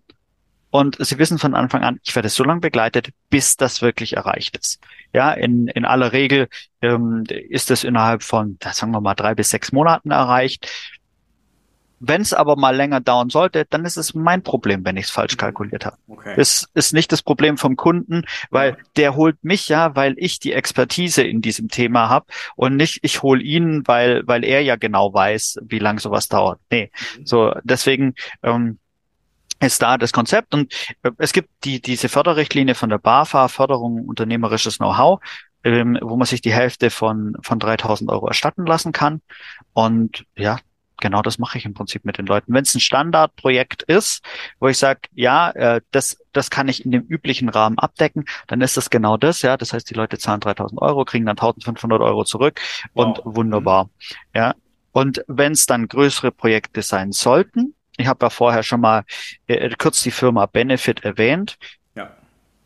Und sie wissen von Anfang an, ich werde so lange begleitet, bis das wirklich erreicht ist. Ja, in, in aller Regel ähm, ist es innerhalb von, sagen wir mal, drei bis sechs Monaten erreicht. Wenn es aber mal länger dauern sollte, dann ist es mein Problem, wenn ich es falsch mhm. kalkuliert habe. Okay. Es ist nicht das Problem vom Kunden, weil der holt mich ja, weil ich die Expertise in diesem Thema habe und nicht ich hole ihn, weil weil er ja genau weiß, wie lang sowas dauert. Nee, mhm. so deswegen ähm, ist da das Konzept und äh, es gibt die diese Förderrichtlinie von der BAFA Förderung unternehmerisches Know-how ähm, wo man sich die Hälfte von von 3000 Euro erstatten lassen kann und ja genau das mache ich im Prinzip mit den Leuten. Wenn es ein Standardprojekt ist, wo ich sage, ja, äh, das, das kann ich in dem üblichen Rahmen abdecken, dann ist das genau das, ja. Das heißt, die Leute zahlen 3000 Euro, kriegen dann 1500 Euro zurück und wow. wunderbar, ja. Und wenn es dann größere Projekte sein sollten, ich habe ja vorher schon mal äh, kurz die Firma Benefit erwähnt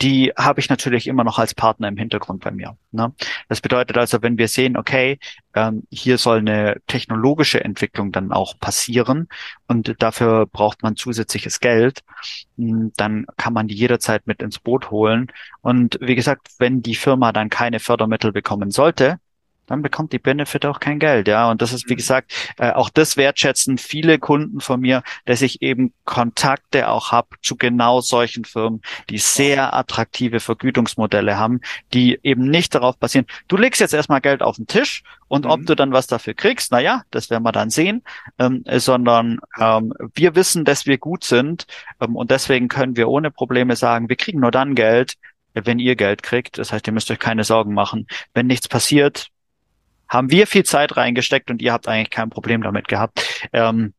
die habe ich natürlich immer noch als Partner im Hintergrund bei mir. Ne? Das bedeutet also, wenn wir sehen, okay, ähm, hier soll eine technologische Entwicklung dann auch passieren und dafür braucht man zusätzliches Geld, hm, dann kann man die jederzeit mit ins Boot holen. Und wie gesagt, wenn die Firma dann keine Fördermittel bekommen sollte, dann bekommt die Benefit auch kein Geld, ja. Und das ist, wie mhm. gesagt, äh, auch das wertschätzen viele Kunden von mir, dass ich eben Kontakte auch habe zu genau solchen Firmen, die sehr attraktive Vergütungsmodelle haben, die eben nicht darauf basieren, du legst jetzt erstmal Geld auf den Tisch und mhm. ob du dann was dafür kriegst, na ja, das werden wir dann sehen, ähm, sondern ähm, wir wissen, dass wir gut sind ähm, und deswegen können wir ohne Probleme sagen, wir kriegen nur dann Geld, wenn ihr Geld kriegt. Das heißt, ihr müsst euch keine Sorgen machen. Wenn nichts passiert, haben wir viel Zeit reingesteckt und ihr habt eigentlich kein Problem damit gehabt. Ähm,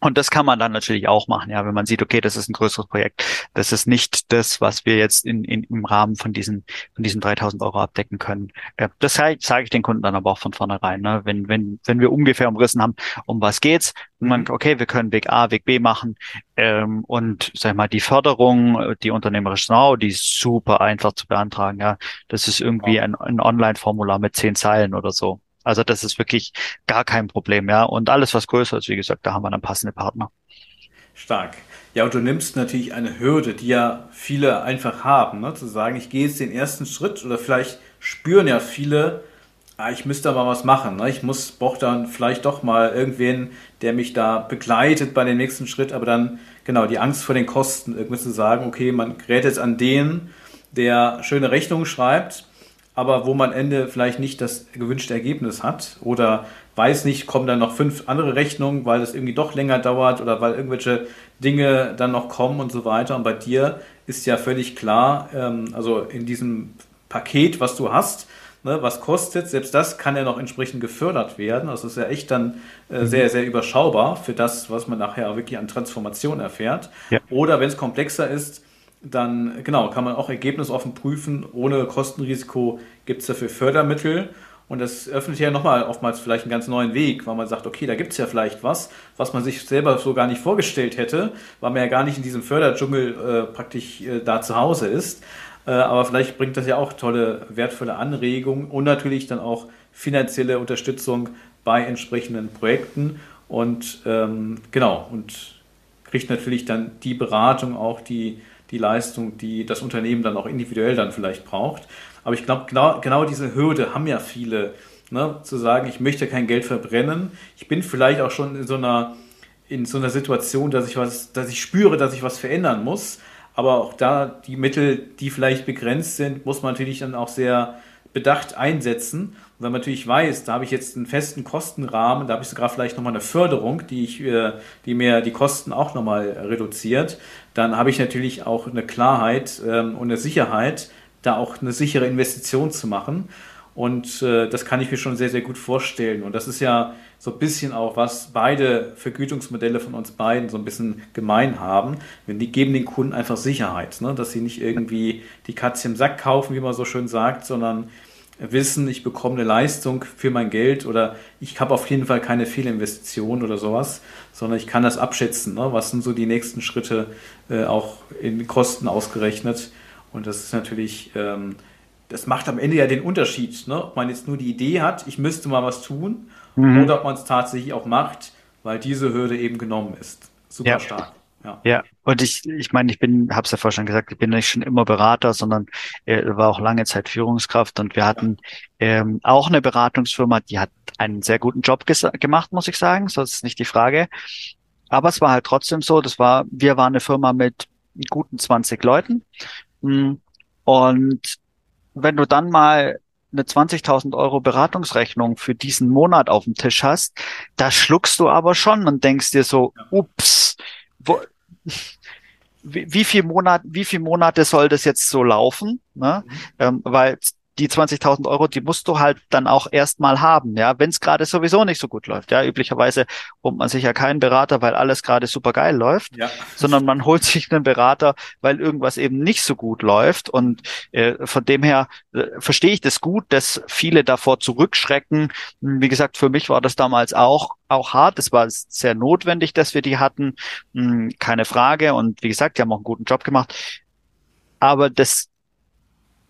und das kann man dann natürlich auch machen, ja, wenn man sieht, okay, das ist ein größeres Projekt. Das ist nicht das, was wir jetzt in, in, im Rahmen von diesen, von diesen 3000 Euro abdecken können. Das sage ich den Kunden dann aber auch von vornherein. Ne? Wenn, wenn, wenn wir ungefähr umrissen haben, um was geht's, und man, mhm. okay, wir können Weg A, Weg B machen. Ähm, und sag ich mal, die Förderung, die unternehmerische Know, die ist super einfach zu beantragen. Ja, das ist irgendwie ein, ein Online-Formular mit zehn Zeilen oder so. Also das ist wirklich gar kein Problem, ja. Und alles, was größer ist, wie gesagt, da haben wir dann passende Partner. Stark. Ja, und du nimmst natürlich eine Hürde, die ja viele einfach haben, ne? zu sagen, ich gehe jetzt den ersten Schritt oder vielleicht spüren ja viele, ah, ich müsste aber was machen. Ne? Ich muss, brauche dann vielleicht doch mal irgendwen, der mich da begleitet bei dem nächsten Schritt, aber dann, genau, die Angst vor den Kosten, irgendwie zu sagen, okay, man gerät jetzt an den, der schöne Rechnungen schreibt, aber wo man am Ende vielleicht nicht das gewünschte Ergebnis hat oder weiß nicht, kommen dann noch fünf andere Rechnungen, weil es irgendwie doch länger dauert oder weil irgendwelche Dinge dann noch kommen und so weiter. Und bei dir ist ja völlig klar, ähm, also in diesem Paket, was du hast, ne, was kostet, selbst das kann ja noch entsprechend gefördert werden. Also ist ja echt dann äh, mhm. sehr, sehr überschaubar für das, was man nachher wirklich an Transformation erfährt. Ja. Oder wenn es komplexer ist, dann genau, kann man auch ergebnisoffen prüfen. Ohne Kostenrisiko gibt es dafür Fördermittel. Und das öffnet ja nochmal oftmals vielleicht einen ganz neuen Weg, weil man sagt, okay, da gibt es ja vielleicht was, was man sich selber so gar nicht vorgestellt hätte, weil man ja gar nicht in diesem Förderdschungel äh, praktisch äh, da zu Hause ist. Äh, aber vielleicht bringt das ja auch tolle, wertvolle Anregungen und natürlich dann auch finanzielle Unterstützung bei entsprechenden Projekten. Und ähm, genau, und kriegt natürlich dann die Beratung auch, die die Leistung, die das Unternehmen dann auch individuell dann vielleicht braucht. Aber ich glaube, genau, genau diese Hürde haben ja viele, ne, zu sagen, ich möchte kein Geld verbrennen. Ich bin vielleicht auch schon in so einer, in so einer Situation, dass ich was, dass ich spüre, dass ich was verändern muss. Aber auch da die Mittel, die vielleicht begrenzt sind, muss man natürlich dann auch sehr bedacht einsetzen. Und wenn man natürlich weiß, da habe ich jetzt einen festen Kostenrahmen, da habe ich sogar vielleicht nochmal eine Förderung, die, ich, äh, die mir die Kosten auch nochmal reduziert, dann habe ich natürlich auch eine Klarheit ähm, und eine Sicherheit, da auch eine sichere Investition zu machen. Und äh, das kann ich mir schon sehr, sehr gut vorstellen. Und das ist ja so ein bisschen auch, was beide Vergütungsmodelle von uns beiden so ein bisschen gemein haben. Die geben den Kunden einfach Sicherheit, ne? dass sie nicht irgendwie die Katze im Sack kaufen, wie man so schön sagt, sondern wissen, ich bekomme eine Leistung für mein Geld oder ich habe auf jeden Fall keine Fehlinvestition oder sowas, sondern ich kann das abschätzen. Ne? Was sind so die nächsten Schritte äh, auch in Kosten ausgerechnet? Und das ist natürlich, ähm, das macht am Ende ja den Unterschied, ne? ob man jetzt nur die Idee hat, ich müsste mal was tun, mhm. oder ob man es tatsächlich auch macht, weil diese Hürde eben genommen ist. Super ja. stark. Ja. ja, und ich, ich meine, ich bin, habe es ja vorher schon gesagt, ich bin nicht schon immer Berater, sondern äh, war auch lange Zeit Führungskraft und wir hatten ähm, auch eine Beratungsfirma, die hat einen sehr guten Job gemacht, muss ich sagen, so ist nicht die Frage. Aber es war halt trotzdem so, das war, wir waren eine Firma mit guten 20 Leuten hm, und wenn du dann mal eine 20.000 Euro Beratungsrechnung für diesen Monat auf dem Tisch hast, da schluckst du aber schon und denkst dir so, ups, wo, wie, wie viel Monat, wie viel Monate soll das jetzt so laufen? Ne? Mhm. Ähm, weil die 20.000 Euro, die musst du halt dann auch erstmal haben, ja, wenn es gerade sowieso nicht so gut läuft. Ja, üblicherweise holt man sich ja keinen Berater, weil alles gerade super geil läuft, ja. sondern man holt sich einen Berater, weil irgendwas eben nicht so gut läuft. Und äh, von dem her äh, verstehe ich das gut, dass viele davor zurückschrecken. Wie gesagt, für mich war das damals auch auch hart. Es war sehr notwendig, dass wir die hatten, hm, keine Frage. Und wie gesagt, die haben auch einen guten Job gemacht. Aber das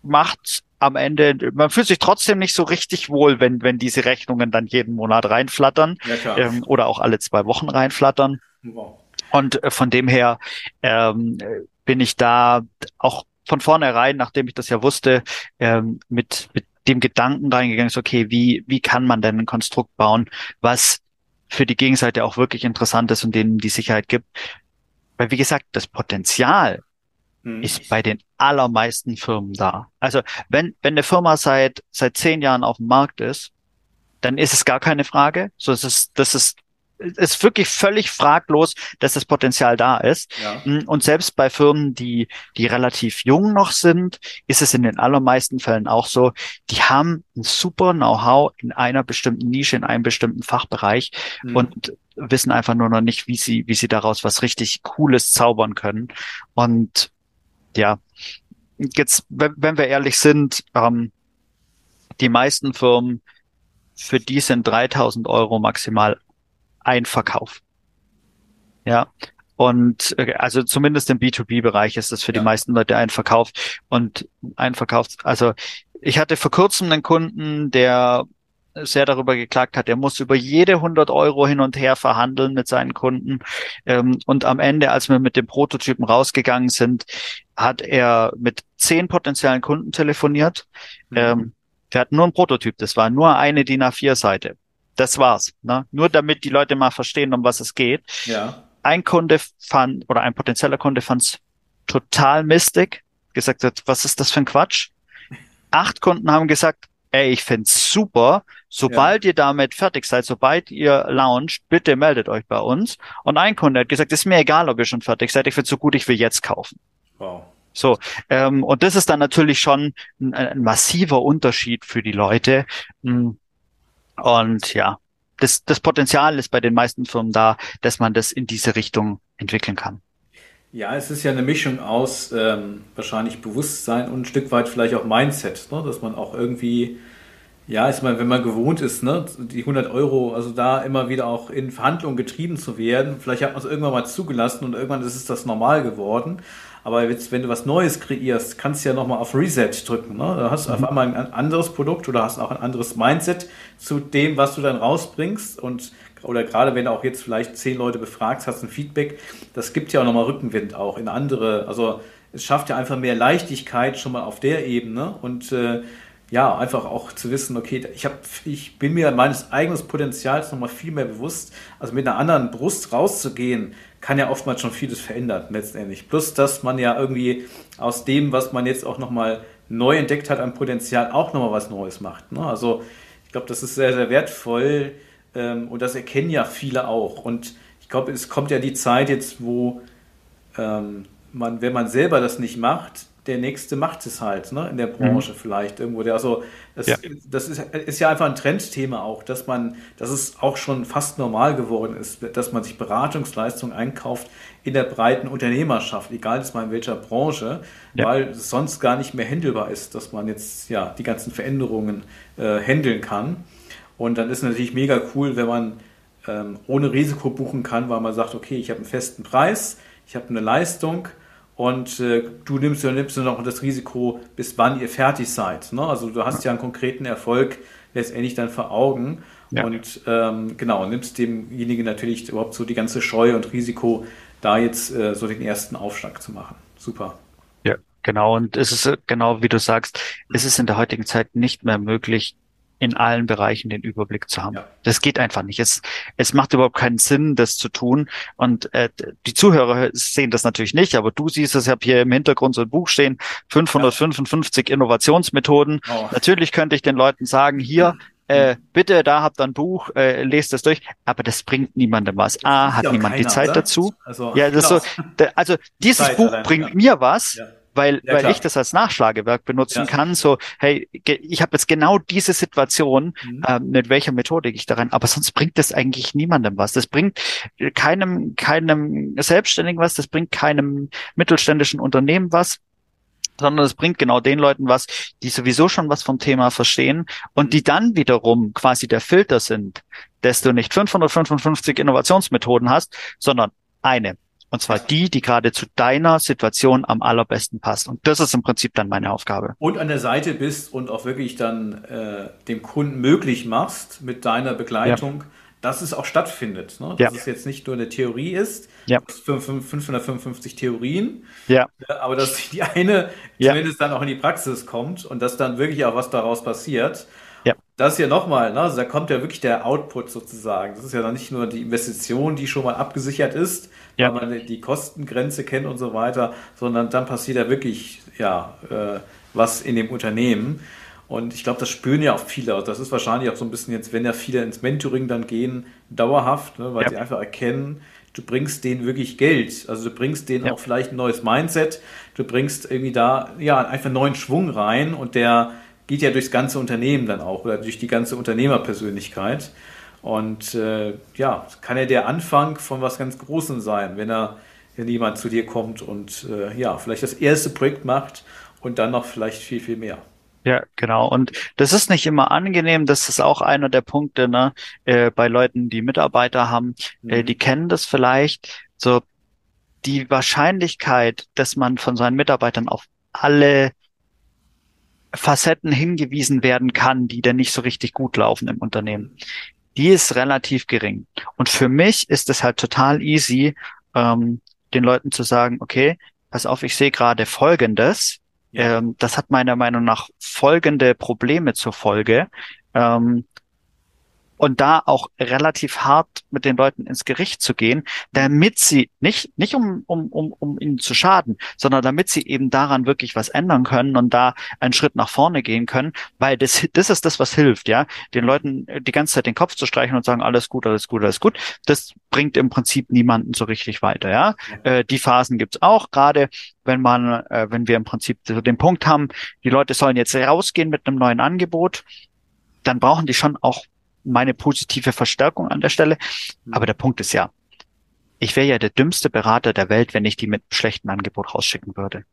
macht am Ende, man fühlt sich trotzdem nicht so richtig wohl, wenn, wenn diese Rechnungen dann jeden Monat reinflattern ja, ähm, oder auch alle zwei Wochen reinflattern. Wow. Und äh, von dem her ähm, bin ich da auch von vornherein, nachdem ich das ja wusste, ähm, mit, mit dem Gedanken reingegangen ist, okay, wie, wie kann man denn ein Konstrukt bauen, was für die Gegenseite auch wirklich interessant ist und denen die Sicherheit gibt. Weil, wie gesagt, das Potenzial hm. ist bei den allermeisten Firmen da. Also wenn, wenn eine Firma seit, seit zehn Jahren auf dem Markt ist, dann ist es gar keine Frage. So, es ist, das ist, ist wirklich völlig fraglos, dass das Potenzial da ist. Ja. Hm, und selbst bei Firmen, die, die relativ jung noch sind, ist es in den allermeisten Fällen auch so, die haben ein super Know-how in einer bestimmten Nische, in einem bestimmten Fachbereich mhm. und wissen einfach nur noch nicht, wie sie, wie sie daraus was richtig Cooles zaubern können. Und ja, jetzt, wenn, wenn wir ehrlich sind, ähm, die meisten Firmen, für die sind 3000 Euro maximal ein Verkauf. Ja. Und äh, also zumindest im B2B-Bereich ist das für ja. die meisten Leute ein Verkauf. Und ein Verkauf, also ich hatte vor kurzem einen Kunden, der sehr darüber geklagt hat, er muss über jede 100 Euro hin und her verhandeln mit seinen Kunden. Ähm, und am Ende, als wir mit dem Prototypen rausgegangen sind, hat er mit zehn potenziellen Kunden telefoniert. Mhm. Ähm, wir hatten nur ein Prototyp, das war nur eine DIN A4-Seite. Das war's. Ne? Nur damit die Leute mal verstehen, um was es geht. Ja. Ein Kunde fand, oder ein potenzieller Kunde fand es total mistig, gesagt hat, was ist das für ein Quatsch? Acht Kunden haben gesagt, ey, ich find's super. Sobald ja. ihr damit fertig seid, sobald ihr launcht, bitte meldet euch bei uns. Und ein Kunde hat gesagt, ist mir egal, ob ihr schon fertig seid, ich find's so gut, ich will jetzt kaufen. Wow. So, ähm, und das ist dann natürlich schon ein, ein massiver Unterschied für die Leute. Hm. Und ja, das, das Potenzial ist bei den meisten Firmen da, dass man das in diese Richtung entwickeln kann. Ja, es ist ja eine Mischung aus ähm, wahrscheinlich Bewusstsein und ein Stück weit vielleicht auch Mindset, ne? dass man auch irgendwie, ja, ich meine, wenn man gewohnt ist, ne, die 100 Euro, also da immer wieder auch in Verhandlungen getrieben zu werden, vielleicht hat man es irgendwann mal zugelassen und irgendwann ist es das normal geworden. Aber jetzt, wenn du was Neues kreierst, kannst du ja nochmal auf Reset drücken. Ne? Da hast du mhm. auf einmal ein anderes Produkt oder hast auch ein anderes Mindset zu dem, was du dann rausbringst. Und oder gerade wenn du auch jetzt vielleicht zehn Leute befragst, hast ein Feedback, das gibt ja auch nochmal Rückenwind auch in andere. Also es schafft ja einfach mehr Leichtigkeit schon mal auf der Ebene und äh, ja, einfach auch zu wissen, okay, ich, hab, ich bin mir meines eigenen Potenzials nochmal viel mehr bewusst. Also mit einer anderen Brust rauszugehen, kann ja oftmals schon vieles verändern letztendlich. Plus, dass man ja irgendwie aus dem, was man jetzt auch nochmal neu entdeckt hat an Potenzial, auch nochmal was Neues macht. Ne? Also ich glaube, das ist sehr, sehr wertvoll ähm, und das erkennen ja viele auch. Und ich glaube, es kommt ja die Zeit jetzt, wo ähm, man, wenn man selber das nicht macht, der nächste macht es halt, ne? in der Branche mhm. vielleicht irgendwo. Der, also das, ja. das ist, ist, ja einfach ein Trendthema auch, dass man, dass es auch schon fast normal geworden ist, dass man sich Beratungsleistungen einkauft in der breiten Unternehmerschaft, egal jetzt mal in welcher Branche, ja. weil es sonst gar nicht mehr handelbar ist, dass man jetzt ja die ganzen Veränderungen äh, handeln kann. Und dann ist es natürlich mega cool, wenn man ähm, ohne Risiko buchen kann, weil man sagt, okay, ich habe einen festen Preis, ich habe eine Leistung und äh, du nimmst ja nimmst noch das Risiko, bis wann ihr fertig seid. Ne? Also du hast ja einen konkreten Erfolg letztendlich dann vor Augen ja. und ähm, genau, nimmst demjenigen natürlich überhaupt so die ganze Scheu und Risiko, da jetzt äh, so den ersten Aufschlag zu machen. Super. Ja, genau. Und es ist äh, genau wie du sagst, es ist in der heutigen Zeit nicht mehr möglich, in allen Bereichen den Überblick zu haben. Ja. Das geht einfach nicht. Es, es macht überhaupt keinen Sinn, das zu tun. Und äh, die Zuhörer sehen das natürlich nicht, aber du siehst es, ich habe hier im Hintergrund so ein Buch stehen, 555 ja. Innovationsmethoden. Oh. Natürlich könnte ich den Leuten sagen, hier, äh, bitte, da habt ihr ein Buch, äh, lest das durch, aber das bringt niemandem was. A, hat niemand keiner, die Zeit oder? dazu. Also, ja, das ist so, also dieses Zeit Buch bringt ja. mir was, ja weil, ja, weil ich das als Nachschlagewerk benutzen ja. kann. So, hey, ich habe jetzt genau diese Situation, mhm. äh, mit welcher Methodik ich da rein, aber sonst bringt das eigentlich niemandem was. Das bringt keinem, keinem Selbstständigen was, das bringt keinem mittelständischen Unternehmen was sondern es bringt genau den Leuten was, die sowieso schon was vom Thema verstehen und die dann wiederum quasi der Filter sind, dass du nicht 555 Innovationsmethoden hast, sondern eine. Und zwar die, die gerade zu deiner Situation am allerbesten passt. Und das ist im Prinzip dann meine Aufgabe. Und an der Seite bist und auch wirklich dann äh, dem Kunden möglich machst mit deiner Begleitung, ja. dass es auch stattfindet. Ne? Dass ja. es jetzt nicht nur eine Theorie ist, ja. 555 Theorien, ja. Äh, aber dass die eine zumindest dann auch in die Praxis kommt und dass dann wirklich auch was daraus passiert. Das ist ja nochmal, ne? also da kommt ja wirklich der Output sozusagen. Das ist ja dann nicht nur die Investition, die schon mal abgesichert ist, ja. weil man die Kostengrenze kennt und so weiter, sondern dann passiert ja wirklich ja, äh, was in dem Unternehmen. Und ich glaube, das spüren ja auch viele. Das ist wahrscheinlich auch so ein bisschen jetzt, wenn ja viele ins Mentoring dann gehen, dauerhaft, ne, weil ja. sie einfach erkennen, du bringst denen wirklich Geld. Also du bringst denen ja. auch vielleicht ein neues Mindset. Du bringst irgendwie da ja einfach neuen Schwung rein und der geht ja durchs ganze Unternehmen dann auch oder durch die ganze Unternehmerpersönlichkeit. Und äh, ja, kann ja der Anfang von was ganz Großem sein, wenn er, wenn jemand zu dir kommt und äh, ja, vielleicht das erste Projekt macht und dann noch vielleicht viel, viel mehr. Ja, genau. Und das ist nicht immer angenehm. Das ist auch einer der Punkte, ne, äh, bei Leuten, die Mitarbeiter haben, äh, mhm. die kennen das vielleicht. So die Wahrscheinlichkeit, dass man von seinen Mitarbeitern auf alle Facetten hingewiesen werden kann, die dann nicht so richtig gut laufen im Unternehmen. Die ist relativ gering. Und für mich ist es halt total easy, ähm, den Leuten zu sagen, okay, pass auf, ich sehe gerade Folgendes. Ja. Ähm, das hat meiner Meinung nach folgende Probleme zur Folge. Ähm, und da auch relativ hart mit den Leuten ins Gericht zu gehen, damit sie nicht, nicht um, um, um, um ihnen zu schaden, sondern damit sie eben daran wirklich was ändern können und da einen Schritt nach vorne gehen können, weil das, das ist das, was hilft, ja, den Leuten die ganze Zeit den Kopf zu streichen und sagen, alles gut, alles gut, alles gut. Das bringt im Prinzip niemanden so richtig weiter, ja. Äh, die Phasen gibt's auch, gerade wenn man, äh, wenn wir im Prinzip so den Punkt haben, die Leute sollen jetzt rausgehen mit einem neuen Angebot, dann brauchen die schon auch meine positive Verstärkung an der Stelle. Mhm. Aber der Punkt ist ja, ich wäre ja der dümmste Berater der Welt, wenn ich die mit einem schlechten Angebot rausschicken würde.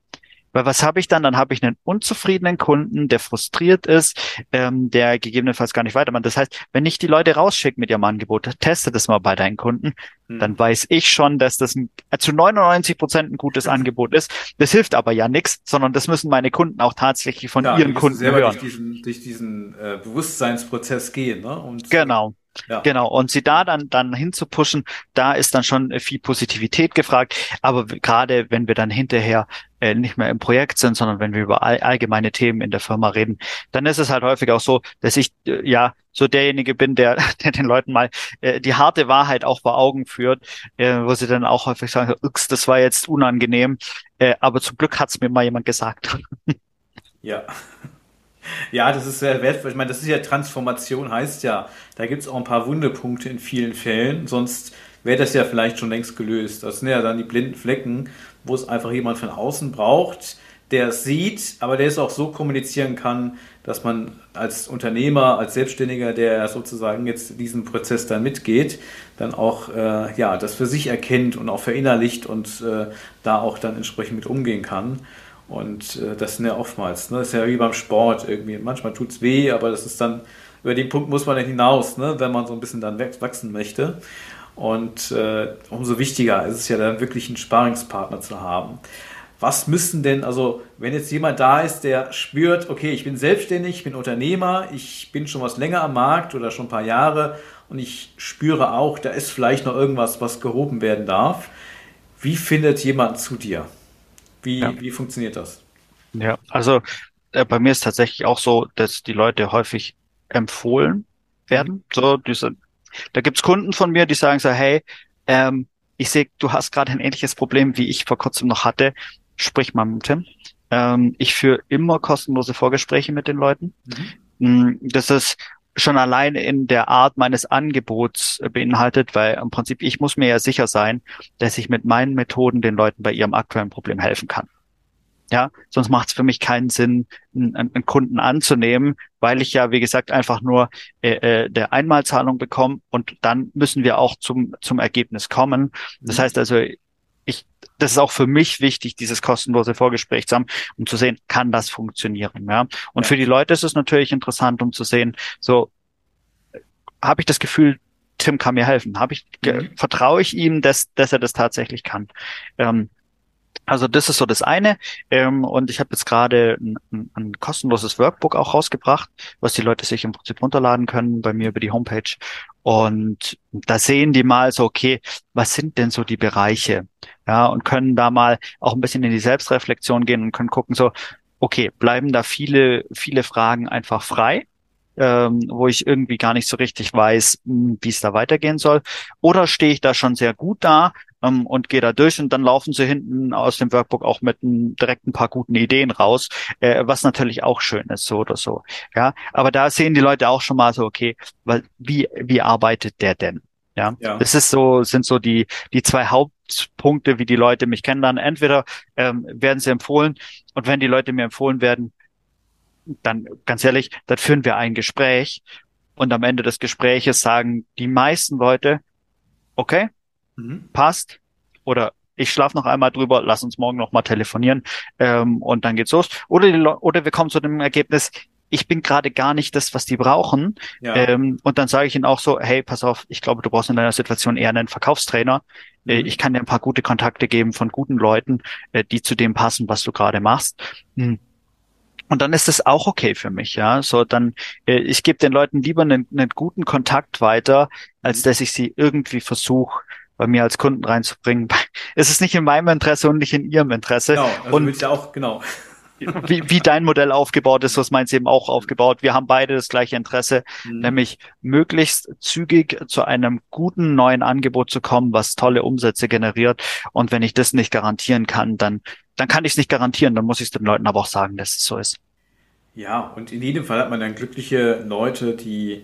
Weil was habe ich dann? Dann habe ich einen unzufriedenen Kunden, der frustriert ist, ähm, der gegebenenfalls gar nicht weitermacht. Das heißt, wenn ich die Leute rausschicke mit ihrem Angebot, teste das mal bei deinen Kunden, hm. dann weiß ich schon, dass das ein, äh, zu 99 Prozent ein gutes Angebot ist. Das hilft aber ja nichts, sondern das müssen meine Kunden auch tatsächlich von ja, ihren Kunden selber hören. Durch diesen, durch diesen äh, Bewusstseinsprozess gehen. Ne? Und genau. Ja. Genau. Und sie da dann, dann hinzupushen, da ist dann schon viel Positivität gefragt. Aber gerade wenn wir dann hinterher äh, nicht mehr im Projekt sind, sondern wenn wir über all, allgemeine Themen in der Firma reden, dann ist es halt häufig auch so, dass ich äh, ja so derjenige bin, der, der den Leuten mal äh, die harte Wahrheit auch vor Augen führt, äh, wo sie dann auch häufig sagen, das war jetzt unangenehm, äh, aber zum Glück hat's mir mal jemand gesagt. Ja. Ja, das ist sehr wertvoll. Ich meine, das ist ja Transformation, heißt ja, da gibt es auch ein paar Wundepunkte in vielen Fällen, sonst wäre das ja vielleicht schon längst gelöst. Das sind ja dann die blinden Flecken, wo es einfach jemand von außen braucht, der es sieht, aber der es auch so kommunizieren kann, dass man als Unternehmer, als Selbstständiger, der sozusagen jetzt diesen Prozess dann mitgeht, dann auch äh, ja das für sich erkennt und auch verinnerlicht und äh, da auch dann entsprechend mit umgehen kann. Und äh, das sind ja oftmals, ne? das ist ja wie beim Sport irgendwie. Manchmal tut es weh, aber das ist dann, über den Punkt muss man dann hinaus, ne? wenn man so ein bisschen dann wachsen möchte. Und äh, umso wichtiger ist es ja dann wirklich einen Sparingspartner zu haben. Was müssen denn, also wenn jetzt jemand da ist, der spürt, okay, ich bin selbstständig, ich bin Unternehmer, ich bin schon was länger am Markt oder schon ein paar Jahre und ich spüre auch, da ist vielleicht noch irgendwas, was gehoben werden darf. Wie findet jemand zu dir? Wie, ja. wie funktioniert das? Ja, also äh, bei mir ist tatsächlich auch so, dass die Leute häufig empfohlen werden. Mhm. So, diese, da gibt's Kunden von mir, die sagen so, hey, ähm, ich sehe, du hast gerade ein ähnliches Problem, wie ich vor kurzem noch hatte. Sprich mal mit Tim. Ähm, ich führe immer kostenlose Vorgespräche mit den Leuten. Mhm. Mm, das ist schon allein in der Art meines Angebots äh, beinhaltet, weil im Prinzip ich muss mir ja sicher sein, dass ich mit meinen Methoden den Leuten bei ihrem aktuellen Problem helfen kann. Ja, sonst macht es für mich keinen Sinn, einen, einen, Kunden anzunehmen, weil ich ja, wie gesagt, einfach nur äh, äh, der Einmalzahlung bekomme und dann müssen wir auch zum, zum Ergebnis kommen. Das mhm. heißt also, ich, das ist auch für mich wichtig, dieses kostenlose Vorgespräch zu haben, um zu sehen, kann das funktionieren. Ja? Und ja. für die Leute ist es natürlich interessant, um zu sehen, so habe ich das Gefühl, Tim kann mir helfen. Habe ich mhm. vertraue ich ihm, dass dass er das tatsächlich kann. Ähm, also das ist so das eine. Ähm, und ich habe jetzt gerade ein, ein, kostenloses Workbook auch rausgebracht, was die Leute sich im Prinzip runterladen können bei mir über die Homepage. Und da sehen die mal so, okay, was sind denn so die Bereiche? Ja, und können da mal auch ein bisschen in die Selbstreflexion gehen und können gucken so, okay, bleiben da viele, viele Fragen einfach frei? Ähm, wo ich irgendwie gar nicht so richtig weiß, hm, wie es da weitergehen soll? Oder stehe ich da schon sehr gut da ähm, und gehe da durch und dann laufen sie hinten aus dem Workbook auch mit ein, direkt ein paar guten Ideen raus, äh, was natürlich auch schön ist, so oder so. Ja, aber da sehen die Leute auch schon mal so, okay, weil wie wie arbeitet der denn? Ja, ja. das ist so sind so die die zwei Hauptpunkte, wie die Leute mich kennenlernen. Entweder ähm, werden sie empfohlen und wenn die Leute mir empfohlen werden, dann ganz ehrlich, dann führen wir ein Gespräch und am Ende des Gespräches sagen die meisten Leute, okay, mhm. passt oder ich schlafe noch einmal drüber, lass uns morgen noch mal telefonieren ähm, und dann geht's los. Oder, die, oder wir kommen zu dem Ergebnis, ich bin gerade gar nicht das, was die brauchen. Ja. Ähm, und dann sage ich ihnen auch so, hey, pass auf, ich glaube, du brauchst in deiner Situation eher einen Verkaufstrainer. Äh, mhm. ich kann dir ein paar gute Kontakte geben von guten Leuten, äh, die zu dem passen, was du gerade machst. Mhm. Und dann ist das auch okay für mich, ja. So, dann, äh, ich gebe den Leuten lieber einen, einen guten Kontakt weiter, als dass ich sie irgendwie versuche, bei mir als Kunden reinzubringen. Es ist nicht in meinem Interesse und nicht in ihrem Interesse. Genau, also und ja auch, genau. Wie, wie dein Modell aufgebaut ist, was meins eben auch aufgebaut. Wir haben beide das gleiche Interesse, mhm. nämlich möglichst zügig zu einem guten neuen Angebot zu kommen, was tolle Umsätze generiert. Und wenn ich das nicht garantieren kann, dann, dann kann ich es nicht garantieren. Dann muss ich es den Leuten aber auch sagen, dass es so ist. Ja, und in jedem Fall hat man dann glückliche Leute, die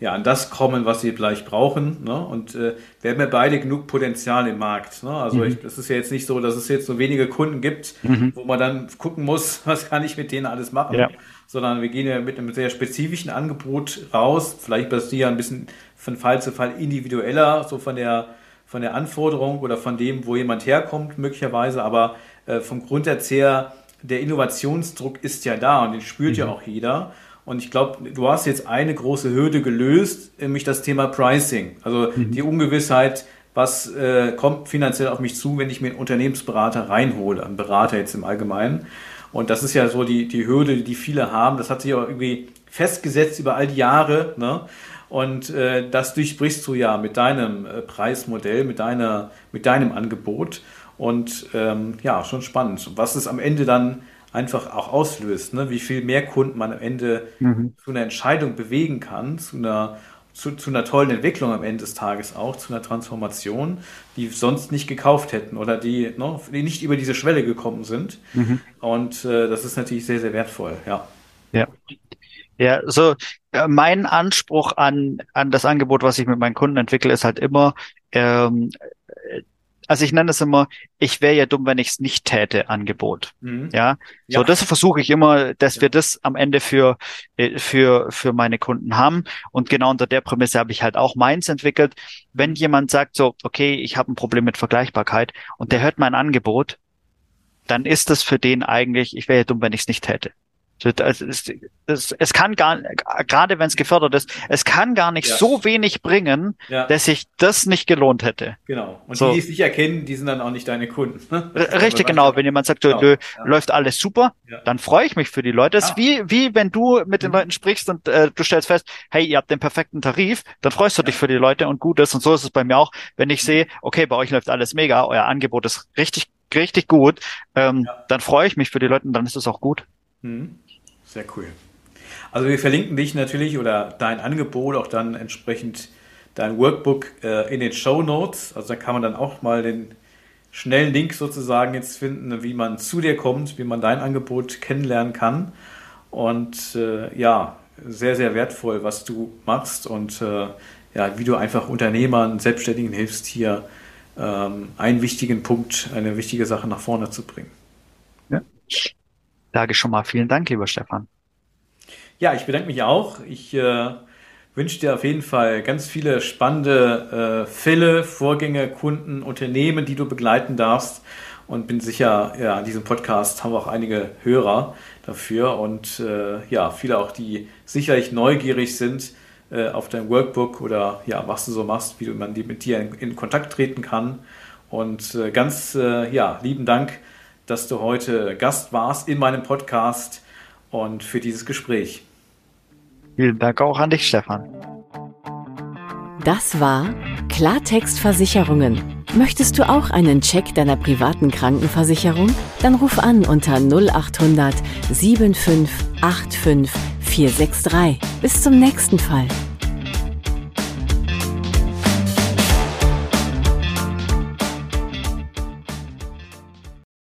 ja, an das kommen, was sie vielleicht brauchen. Ne? Und äh, wir haben ja beide genug Potenzial im Markt. Ne? Also es mhm. ist ja jetzt nicht so, dass es jetzt so wenige Kunden gibt, mhm. wo man dann gucken muss, was kann ich mit denen alles machen. Ja. Sondern wir gehen ja mit einem sehr spezifischen Angebot raus. Vielleicht bist du ja ein bisschen von Fall zu Fall individueller, so von der, von der Anforderung oder von dem, wo jemand herkommt, möglicherweise. Aber äh, vom Grundsatz her, der Innovationsdruck ist ja da und den spürt mhm. ja auch jeder. Und ich glaube, du hast jetzt eine große Hürde gelöst, nämlich das Thema Pricing. Also mhm. die Ungewissheit, was äh, kommt finanziell auf mich zu, wenn ich mir einen Unternehmensberater reinhole, einen Berater jetzt im Allgemeinen. Und das ist ja so die, die Hürde, die viele haben. Das hat sich aber irgendwie festgesetzt über all die Jahre. Ne? Und äh, das durchbrichst du ja mit deinem äh, Preismodell, mit, deiner, mit deinem Angebot. Und ähm, ja, schon spannend. Was es am Ende dann einfach auch auslöst, ne? wie viel mehr Kunden man am Ende mhm. zu einer Entscheidung bewegen kann, zu einer, zu, zu, einer tollen Entwicklung am Ende des Tages auch, zu einer Transformation, die sonst nicht gekauft hätten oder die, ne, die nicht über diese Schwelle gekommen sind. Mhm. Und äh, das ist natürlich sehr, sehr wertvoll, ja. Ja. Ja, so äh, mein Anspruch an, an das Angebot, was ich mit meinen Kunden entwickle, ist halt immer, ähm, also ich nenne es immer, ich wäre ja dumm, wenn ich es nicht täte, Angebot. Mhm. Ja, so ja. das versuche ich immer, dass ja. wir das am Ende für äh, für für meine Kunden haben. Und genau unter der Prämisse habe ich halt auch meins entwickelt. Wenn jemand sagt so, okay, ich habe ein Problem mit Vergleichbarkeit und der hört mein Angebot, dann ist das für den eigentlich, ich wäre ja dumm, wenn ich es nicht täte. Es, es, es kann gar, gerade wenn es gefördert ist, es kann gar nicht ja. so wenig bringen, ja. dass sich das nicht gelohnt hätte. Genau. Und so. die, die es nicht erkennen, die sind dann auch nicht deine Kunden. Richtig, genau. Wenn jemand sagt, genau. du, ja. läuft alles super, dann freue ich mich für die Leute. Das ist wie, wie wenn du mit den mhm. Leuten sprichst und äh, du stellst fest, hey, ihr habt den perfekten Tarif, dann freust du dich für die Leute und gut ist. Und so ist es bei mir auch, wenn ich mhm. sehe, okay, bei euch läuft alles mega, euer Angebot ist richtig, richtig gut, ähm, dann freue ich mich für die Leute und dann ist es auch gut. Mhm. Sehr cool. Also wir verlinken dich natürlich oder dein Angebot, auch dann entsprechend dein Workbook äh, in den Show Notes. Also da kann man dann auch mal den schnellen Link sozusagen jetzt finden, wie man zu dir kommt, wie man dein Angebot kennenlernen kann. Und äh, ja, sehr, sehr wertvoll, was du machst und äh, ja, wie du einfach Unternehmern, Selbstständigen hilfst, hier ähm, einen wichtigen Punkt, eine wichtige Sache nach vorne zu bringen. Ja sage schon mal vielen Dank, lieber Stefan. Ja, ich bedanke mich auch. Ich äh, wünsche dir auf jeden Fall ganz viele spannende äh, Fälle, Vorgänge, Kunden, Unternehmen, die du begleiten darfst. Und bin sicher, ja, in diesem Podcast haben wir auch einige Hörer dafür und äh, ja, viele auch, die sicherlich neugierig sind äh, auf dein Workbook oder ja, was du so machst, wie man mit dir in, in Kontakt treten kann. Und äh, ganz äh, ja, lieben Dank dass du heute Gast warst in meinem Podcast und für dieses Gespräch. Vielen Dank auch an dich, Stefan. Das war Klartext Versicherungen. Möchtest du auch einen Check deiner privaten Krankenversicherung? Dann ruf an unter 0800 7585 463. Bis zum nächsten Fall.